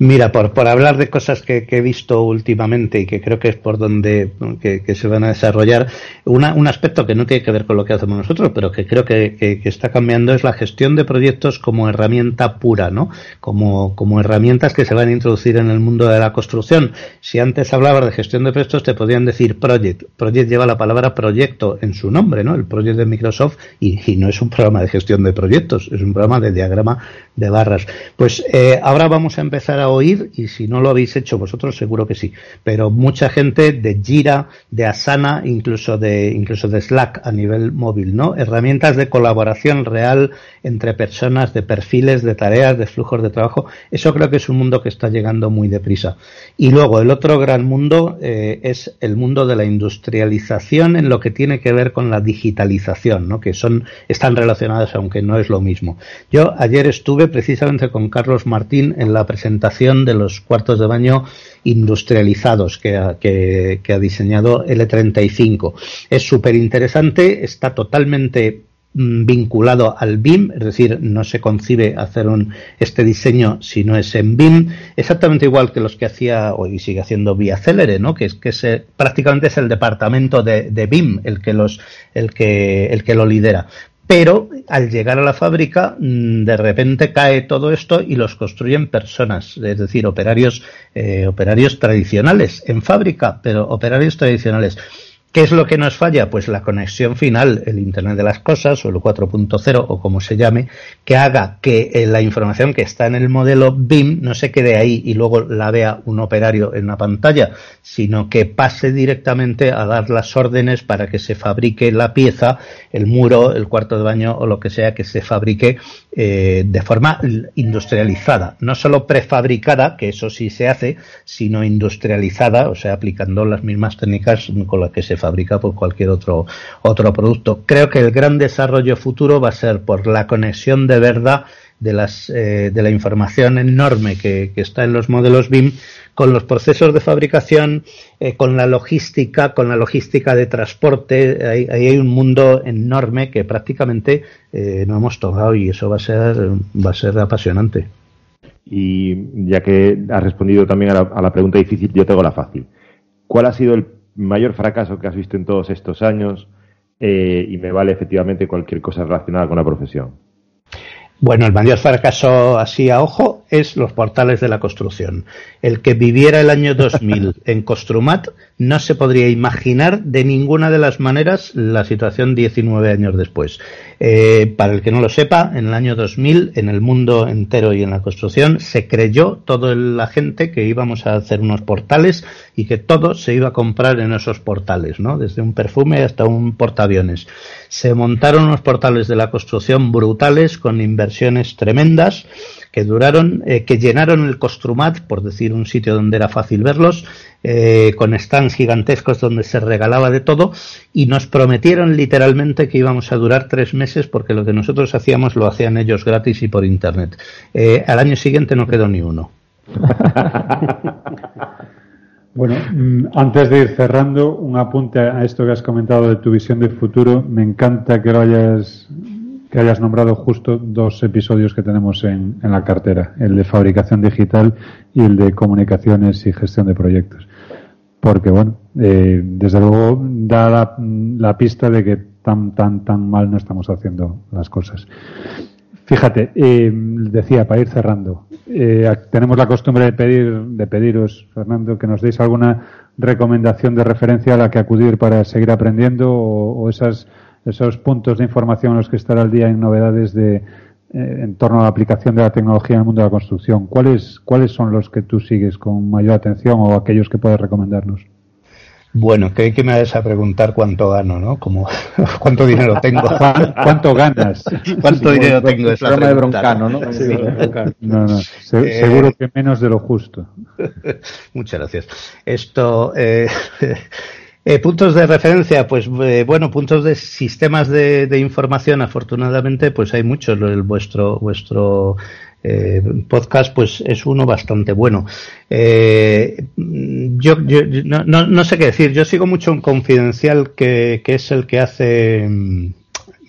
Mira, por, por hablar de cosas que, he visto últimamente y que creo que es por donde que, se van a desarrollar, una, un aspecto que no tiene que ver con lo que hacemos nosotros, pero que creo que, está cambiando es la gestión de proyectos como herramienta pura, ¿no? Como, como herramientas que se van a introducir en el mundo de la construcción. Si antes hablabas de gestión de proyectos, te podrían decir project. Project lleva la palabra proyecto en su nombre, ¿no? El project de Microsoft y, y no es un programa de gestión de proyectos, es un programa de diagrama de barras. Pues eh, ahora vamos a empezar a oír, y si no lo habéis hecho vosotros, seguro que sí, pero mucha gente de Jira, de Asana, incluso de, incluso de Slack a nivel móvil, ¿no? Herramientas de colaboración real entre personas, de perfiles, de tareas, de flujos de trabajo. Eso creo que es un mundo que está llegando muy deprisa. Y luego el otro gran mundo eh, es el mundo de la industrialización en lo que tiene que ver con la digitalización, ¿no? Que son, están relacionadas aunque no es lo mismo. Yo ayer estuve precisamente con Carlos Martín en la presentación de los cuartos de baño industrializados que ha, diseñado L35. Es súper interesante, está totalmente mm, vinculado al BIM, es decir, no se concibe hacer un, este diseño si no es en BIM, exactamente igual que los que hacía hoy sigue haciendo Via Célere, ¿no? Que que se, prácticamente es el departamento de, de BIM el el que, el que lo lidera pero al llegar a la fábrica mm, de repente cae todo esto y los construyen personas, es decir, operarios, eh, operarios tradicionales en fábrica, pero operarios tradicionales. ¿Qué es lo que nos falla? Pues la conexión final, el Internet de las Cosas o el 4.0 o como se llame, que haga que eh, la información que está en el modelo BIM no se quede ahí y luego la vea un operario en la pantalla, sino que pase directamente a dar las órdenes para que se fabrique la pieza, el muro, el cuarto de baño o lo que sea que se fabrique eh, de forma industrializada, no solo prefabricada, que eso sí se hace, sino industrializada, o sea, aplicando las mismas técnicas con las que se fabrica por cualquier otro, otro producto. Creo que el gran desarrollo futuro va a ser por la conexión de verdad de, las, eh, de la información enorme que, está en los modelos BIM con los procesos de fabricación, eh, con la logística, con la logística de transporte. Ahí, hay un mundo enorme que prácticamente eh, no hemos tocado y eso va a ser, va a ser apasionante. Y ya que has respondido también a la, a la pregunta difícil, yo tengo la fácil. ¿Cuál ha sido el mayor fracaso que has visto en todos estos años eh, y me vale efectivamente cualquier cosa relacionada con la profesión. Bueno, el mayor fracaso así a ojo es los portales de la construcción. El que viviera el año 2000 en Costrumat no se podría imaginar de ninguna de las maneras la situación 19 años después. Eh, para el que no lo sepa, en el año 2000, en el mundo entero y en la construcción, se creyó toda la gente que íbamos a hacer unos portales y que todo se iba a comprar en esos portales, ¿no? Desde un perfume hasta un portaaviones. Se montaron unos portales de la construcción brutales con inversiones tremendas que duraron, eh, que llenaron el Costrumat, por decir un sitio donde era fácil verlos, eh, con stands gigantescos donde se regalaba de todo y nos prometieron literalmente que íbamos a durar tres meses porque lo que nosotros hacíamos lo hacían ellos gratis y por internet. Eh, al año siguiente no quedó ni uno. Bueno, mm, antes de ir cerrando, un apunte a esto que has comentado de tu visión del futuro. Me encanta que lo hayas que hayas nombrado justo dos episodios que tenemos en, en, la cartera, el de fabricación digital y el de comunicaciones y gestión de proyectos. Porque, bueno, eh, desde luego da la, la, pista de que tan, tan, tan mal no estamos haciendo las cosas. Fíjate, eh, decía, para ir cerrando, eh, tenemos la costumbre de pedir, de pediros, Fernando, que nos deis alguna recomendación de referencia a la que acudir para seguir aprendiendo o, o esas esos puntos de información en los que estar al día en novedades de, eh, en torno a la aplicación de la tecnología en el mundo de la construcción. ¿Cuáles, ¿Cuáles son los que tú sigues con mayor atención o aquellos que puedes recomendarnos? Bueno, que me vas a preguntar cuánto gano, ¿no? Como, ¿Cuánto dinero tengo? ¿Cuánto ganas? ¿Cuánto dinero tengo? Es la de broncano, ¿no? no, no. Eh, seguro que menos de lo justo. Muchas gracias. Esto, eh, eh, puntos de referencia, pues eh, bueno, puntos de sistemas de, información, afortunadamente, pues hay muchos. Vuestro vuestro eh, podcast, pues es uno bastante bueno. Eh, yo, yo no, no, no, sé qué decir. Yo sigo mucho un confidencial que, que es el que hace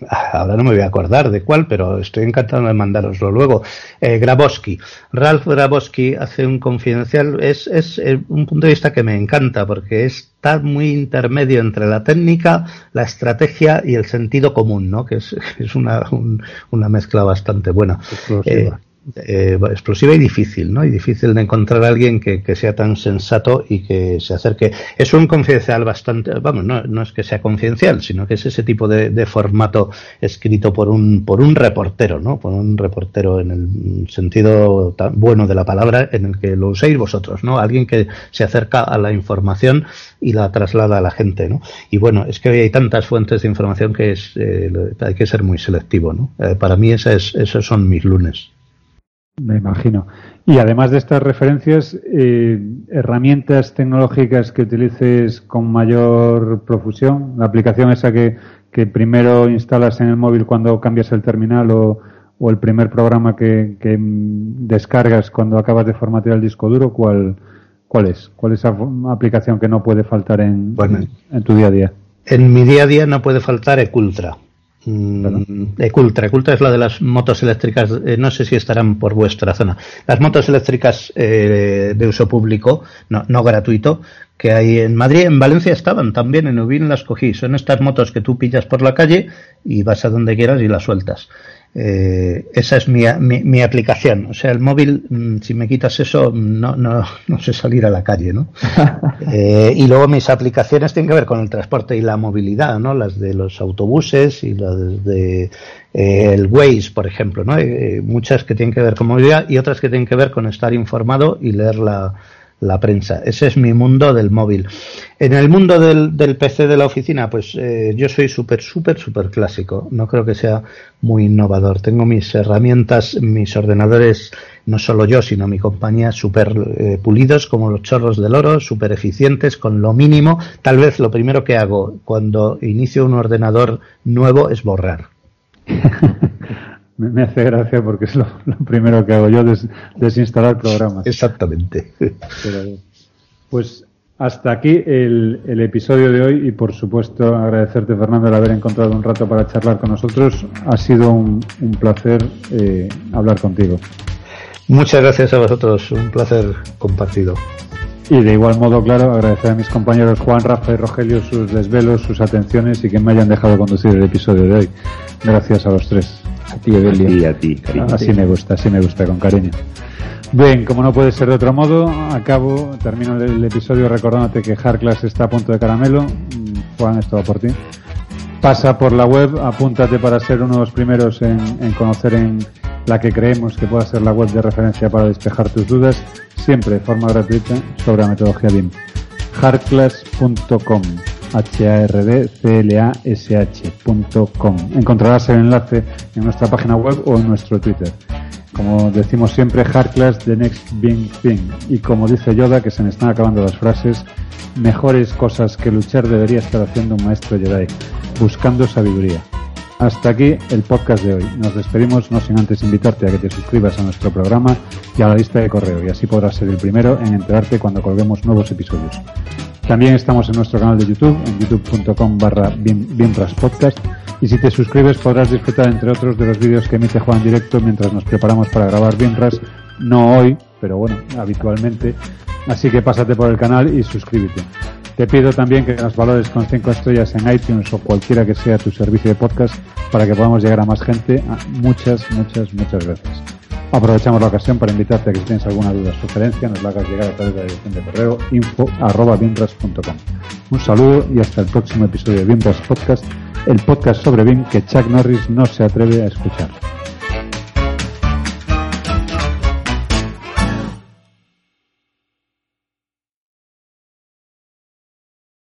ahora no me voy a acordar de cuál, pero estoy encantado de mandároslo luego. Eh, Grabowski. Ralph Grabowski hace un confidencial, es, es eh, un punto de vista que me encanta porque está muy intermedio entre la técnica, la estrategia y el sentido común, ¿no? Que es, es una, un, una mezcla bastante buena. Eh, eh, explosiva y difícil, ¿no? Y difícil de encontrar a alguien que, que, sea tan sensato y que se acerque. Es un confidencial bastante, vamos, no, no es que sea confidencial, sino que es ese tipo de, de, formato escrito por un, por un reportero, ¿no? Por un reportero en el sentido tan bueno de la palabra en el que lo uséis vosotros, ¿no? Alguien que se acerca a la información y la traslada a la gente, ¿no? Y bueno, es que hoy hay tantas fuentes de información que es, eh, hay que ser muy selectivo, ¿no? Eh, para mí esa es, esos son mis lunes. Me imagino. Y además de estas referencias, eh, herramientas tecnológicas que utilices con mayor profusión, la aplicación esa que, que primero instalas en el móvil cuando cambias el terminal o, o el primer programa que, que, descargas cuando acabas de formatear el disco duro, ¿cuál, cuál es? ¿Cuál es esa aplicación que no puede faltar en, bueno, en tu día a día? En mi día a día no puede faltar Ecultra Ecultra. Ecultra es la de las motos eléctricas, eh, no sé si estarán por vuestra zona. Las motos eléctricas eh, de uso público, no, no gratuito, que hay en Madrid, en Valencia estaban también, en Ubin las cogí. Son estas motos que tú pillas por la calle y vas a donde quieras y las sueltas. Eh, esa es mi, mi, aplicación. O sea, el móvil, mm, si me quitas eso, no, no, no sé salir a la calle, ¿no? eh, y luego mis aplicaciones tienen que ver con el transporte y la movilidad, ¿no? Las de los autobuses y las de eh, el Waze, por ejemplo, ¿no? Eh, muchas que tienen que ver con movilidad y otras que tienen que ver con estar informado y leer la, la prensa. Ese es mi mundo del móvil. En el mundo del, del PC de la oficina, pues eh, yo soy súper, súper, súper clásico. No creo que sea muy innovador. Tengo mis herramientas, mis ordenadores, no solo yo, sino mi compañía, súper eh, pulidos como los chorros del oro, súper eficientes, con lo mínimo. Tal vez lo primero que hago cuando inicio un ordenador nuevo es borrar. me, hace gracia porque es lo, primero que hago yo, desinstalar programas. Exactamente. pues hasta aquí el, episodio de hoy y por supuesto agradecerte Fernando el haber encontrado un rato para charlar con nosotros. Ha sido un, placer eh, hablar contigo. Muchas gracias a vosotros, un placer compartido. Y de igual modo, claro, agradecer a mis compañeros Juan, Rafa y Rogelio sus desvelos, sus atenciones y que me hayan dejado conducir el episodio de hoy. Gracias a los tres. A ti, Evelio. a ti, Así me gusta, así me gusta, con cariño. Bien, como no puede ser de otro modo, acabo, termino el episodio recordándote que Hardclass está a punto de caramelo. Mm, Juan, esto va por ti. Pasa por la web, apúntate para ser uno de los primeros en, en conocer en la que creemos que pueda ser la web de referencia para despejar tus dudas, siempre de forma gratuita, sobre la metodología BIM. hardclass.com h-a-r-d-c-l-a-s-h.com. Encontrarás el enlace en nuestra página web o en nuestro Twitter. Como decimos siempre, Hard Class, The Next Big Thing. Y como dice Yoda, que se me están acabando las frases, mejores cosas que luchar debería estar haciendo un maestro Jedi, buscando sabiduría. Hasta aquí el podcast de hoy. Nos despedimos no sin antes invitarte a que te suscribas a nuestro programa y a la lista de correo y así podrás ser el primero en enterarte cuando colguemos nuevos episodios. También estamos en nuestro canal de YouTube, en youtube.com barra podcast y si te suscribes podrás disfrutar entre otros de los vídeos que emite Juan en directo mientras nos preparamos para grabar Bienras, no hoy, pero bueno, habitualmente. Así que pásate por el canal y suscríbete. Te pido también que nos valores con 5 estrellas en iTunes o cualquiera que sea tu servicio de podcast para que podamos llegar a más gente. Ah, muchas, muchas, muchas gracias. Aprovechamos la ocasión para invitarte a que si tienes alguna duda o sugerencia nos la hagas llegar a través de la dirección de correo info arroba Un saludo y hasta el próximo episodio de Bienras Podcast, el podcast sobre BIM que Chuck Norris no se atreve a escuchar.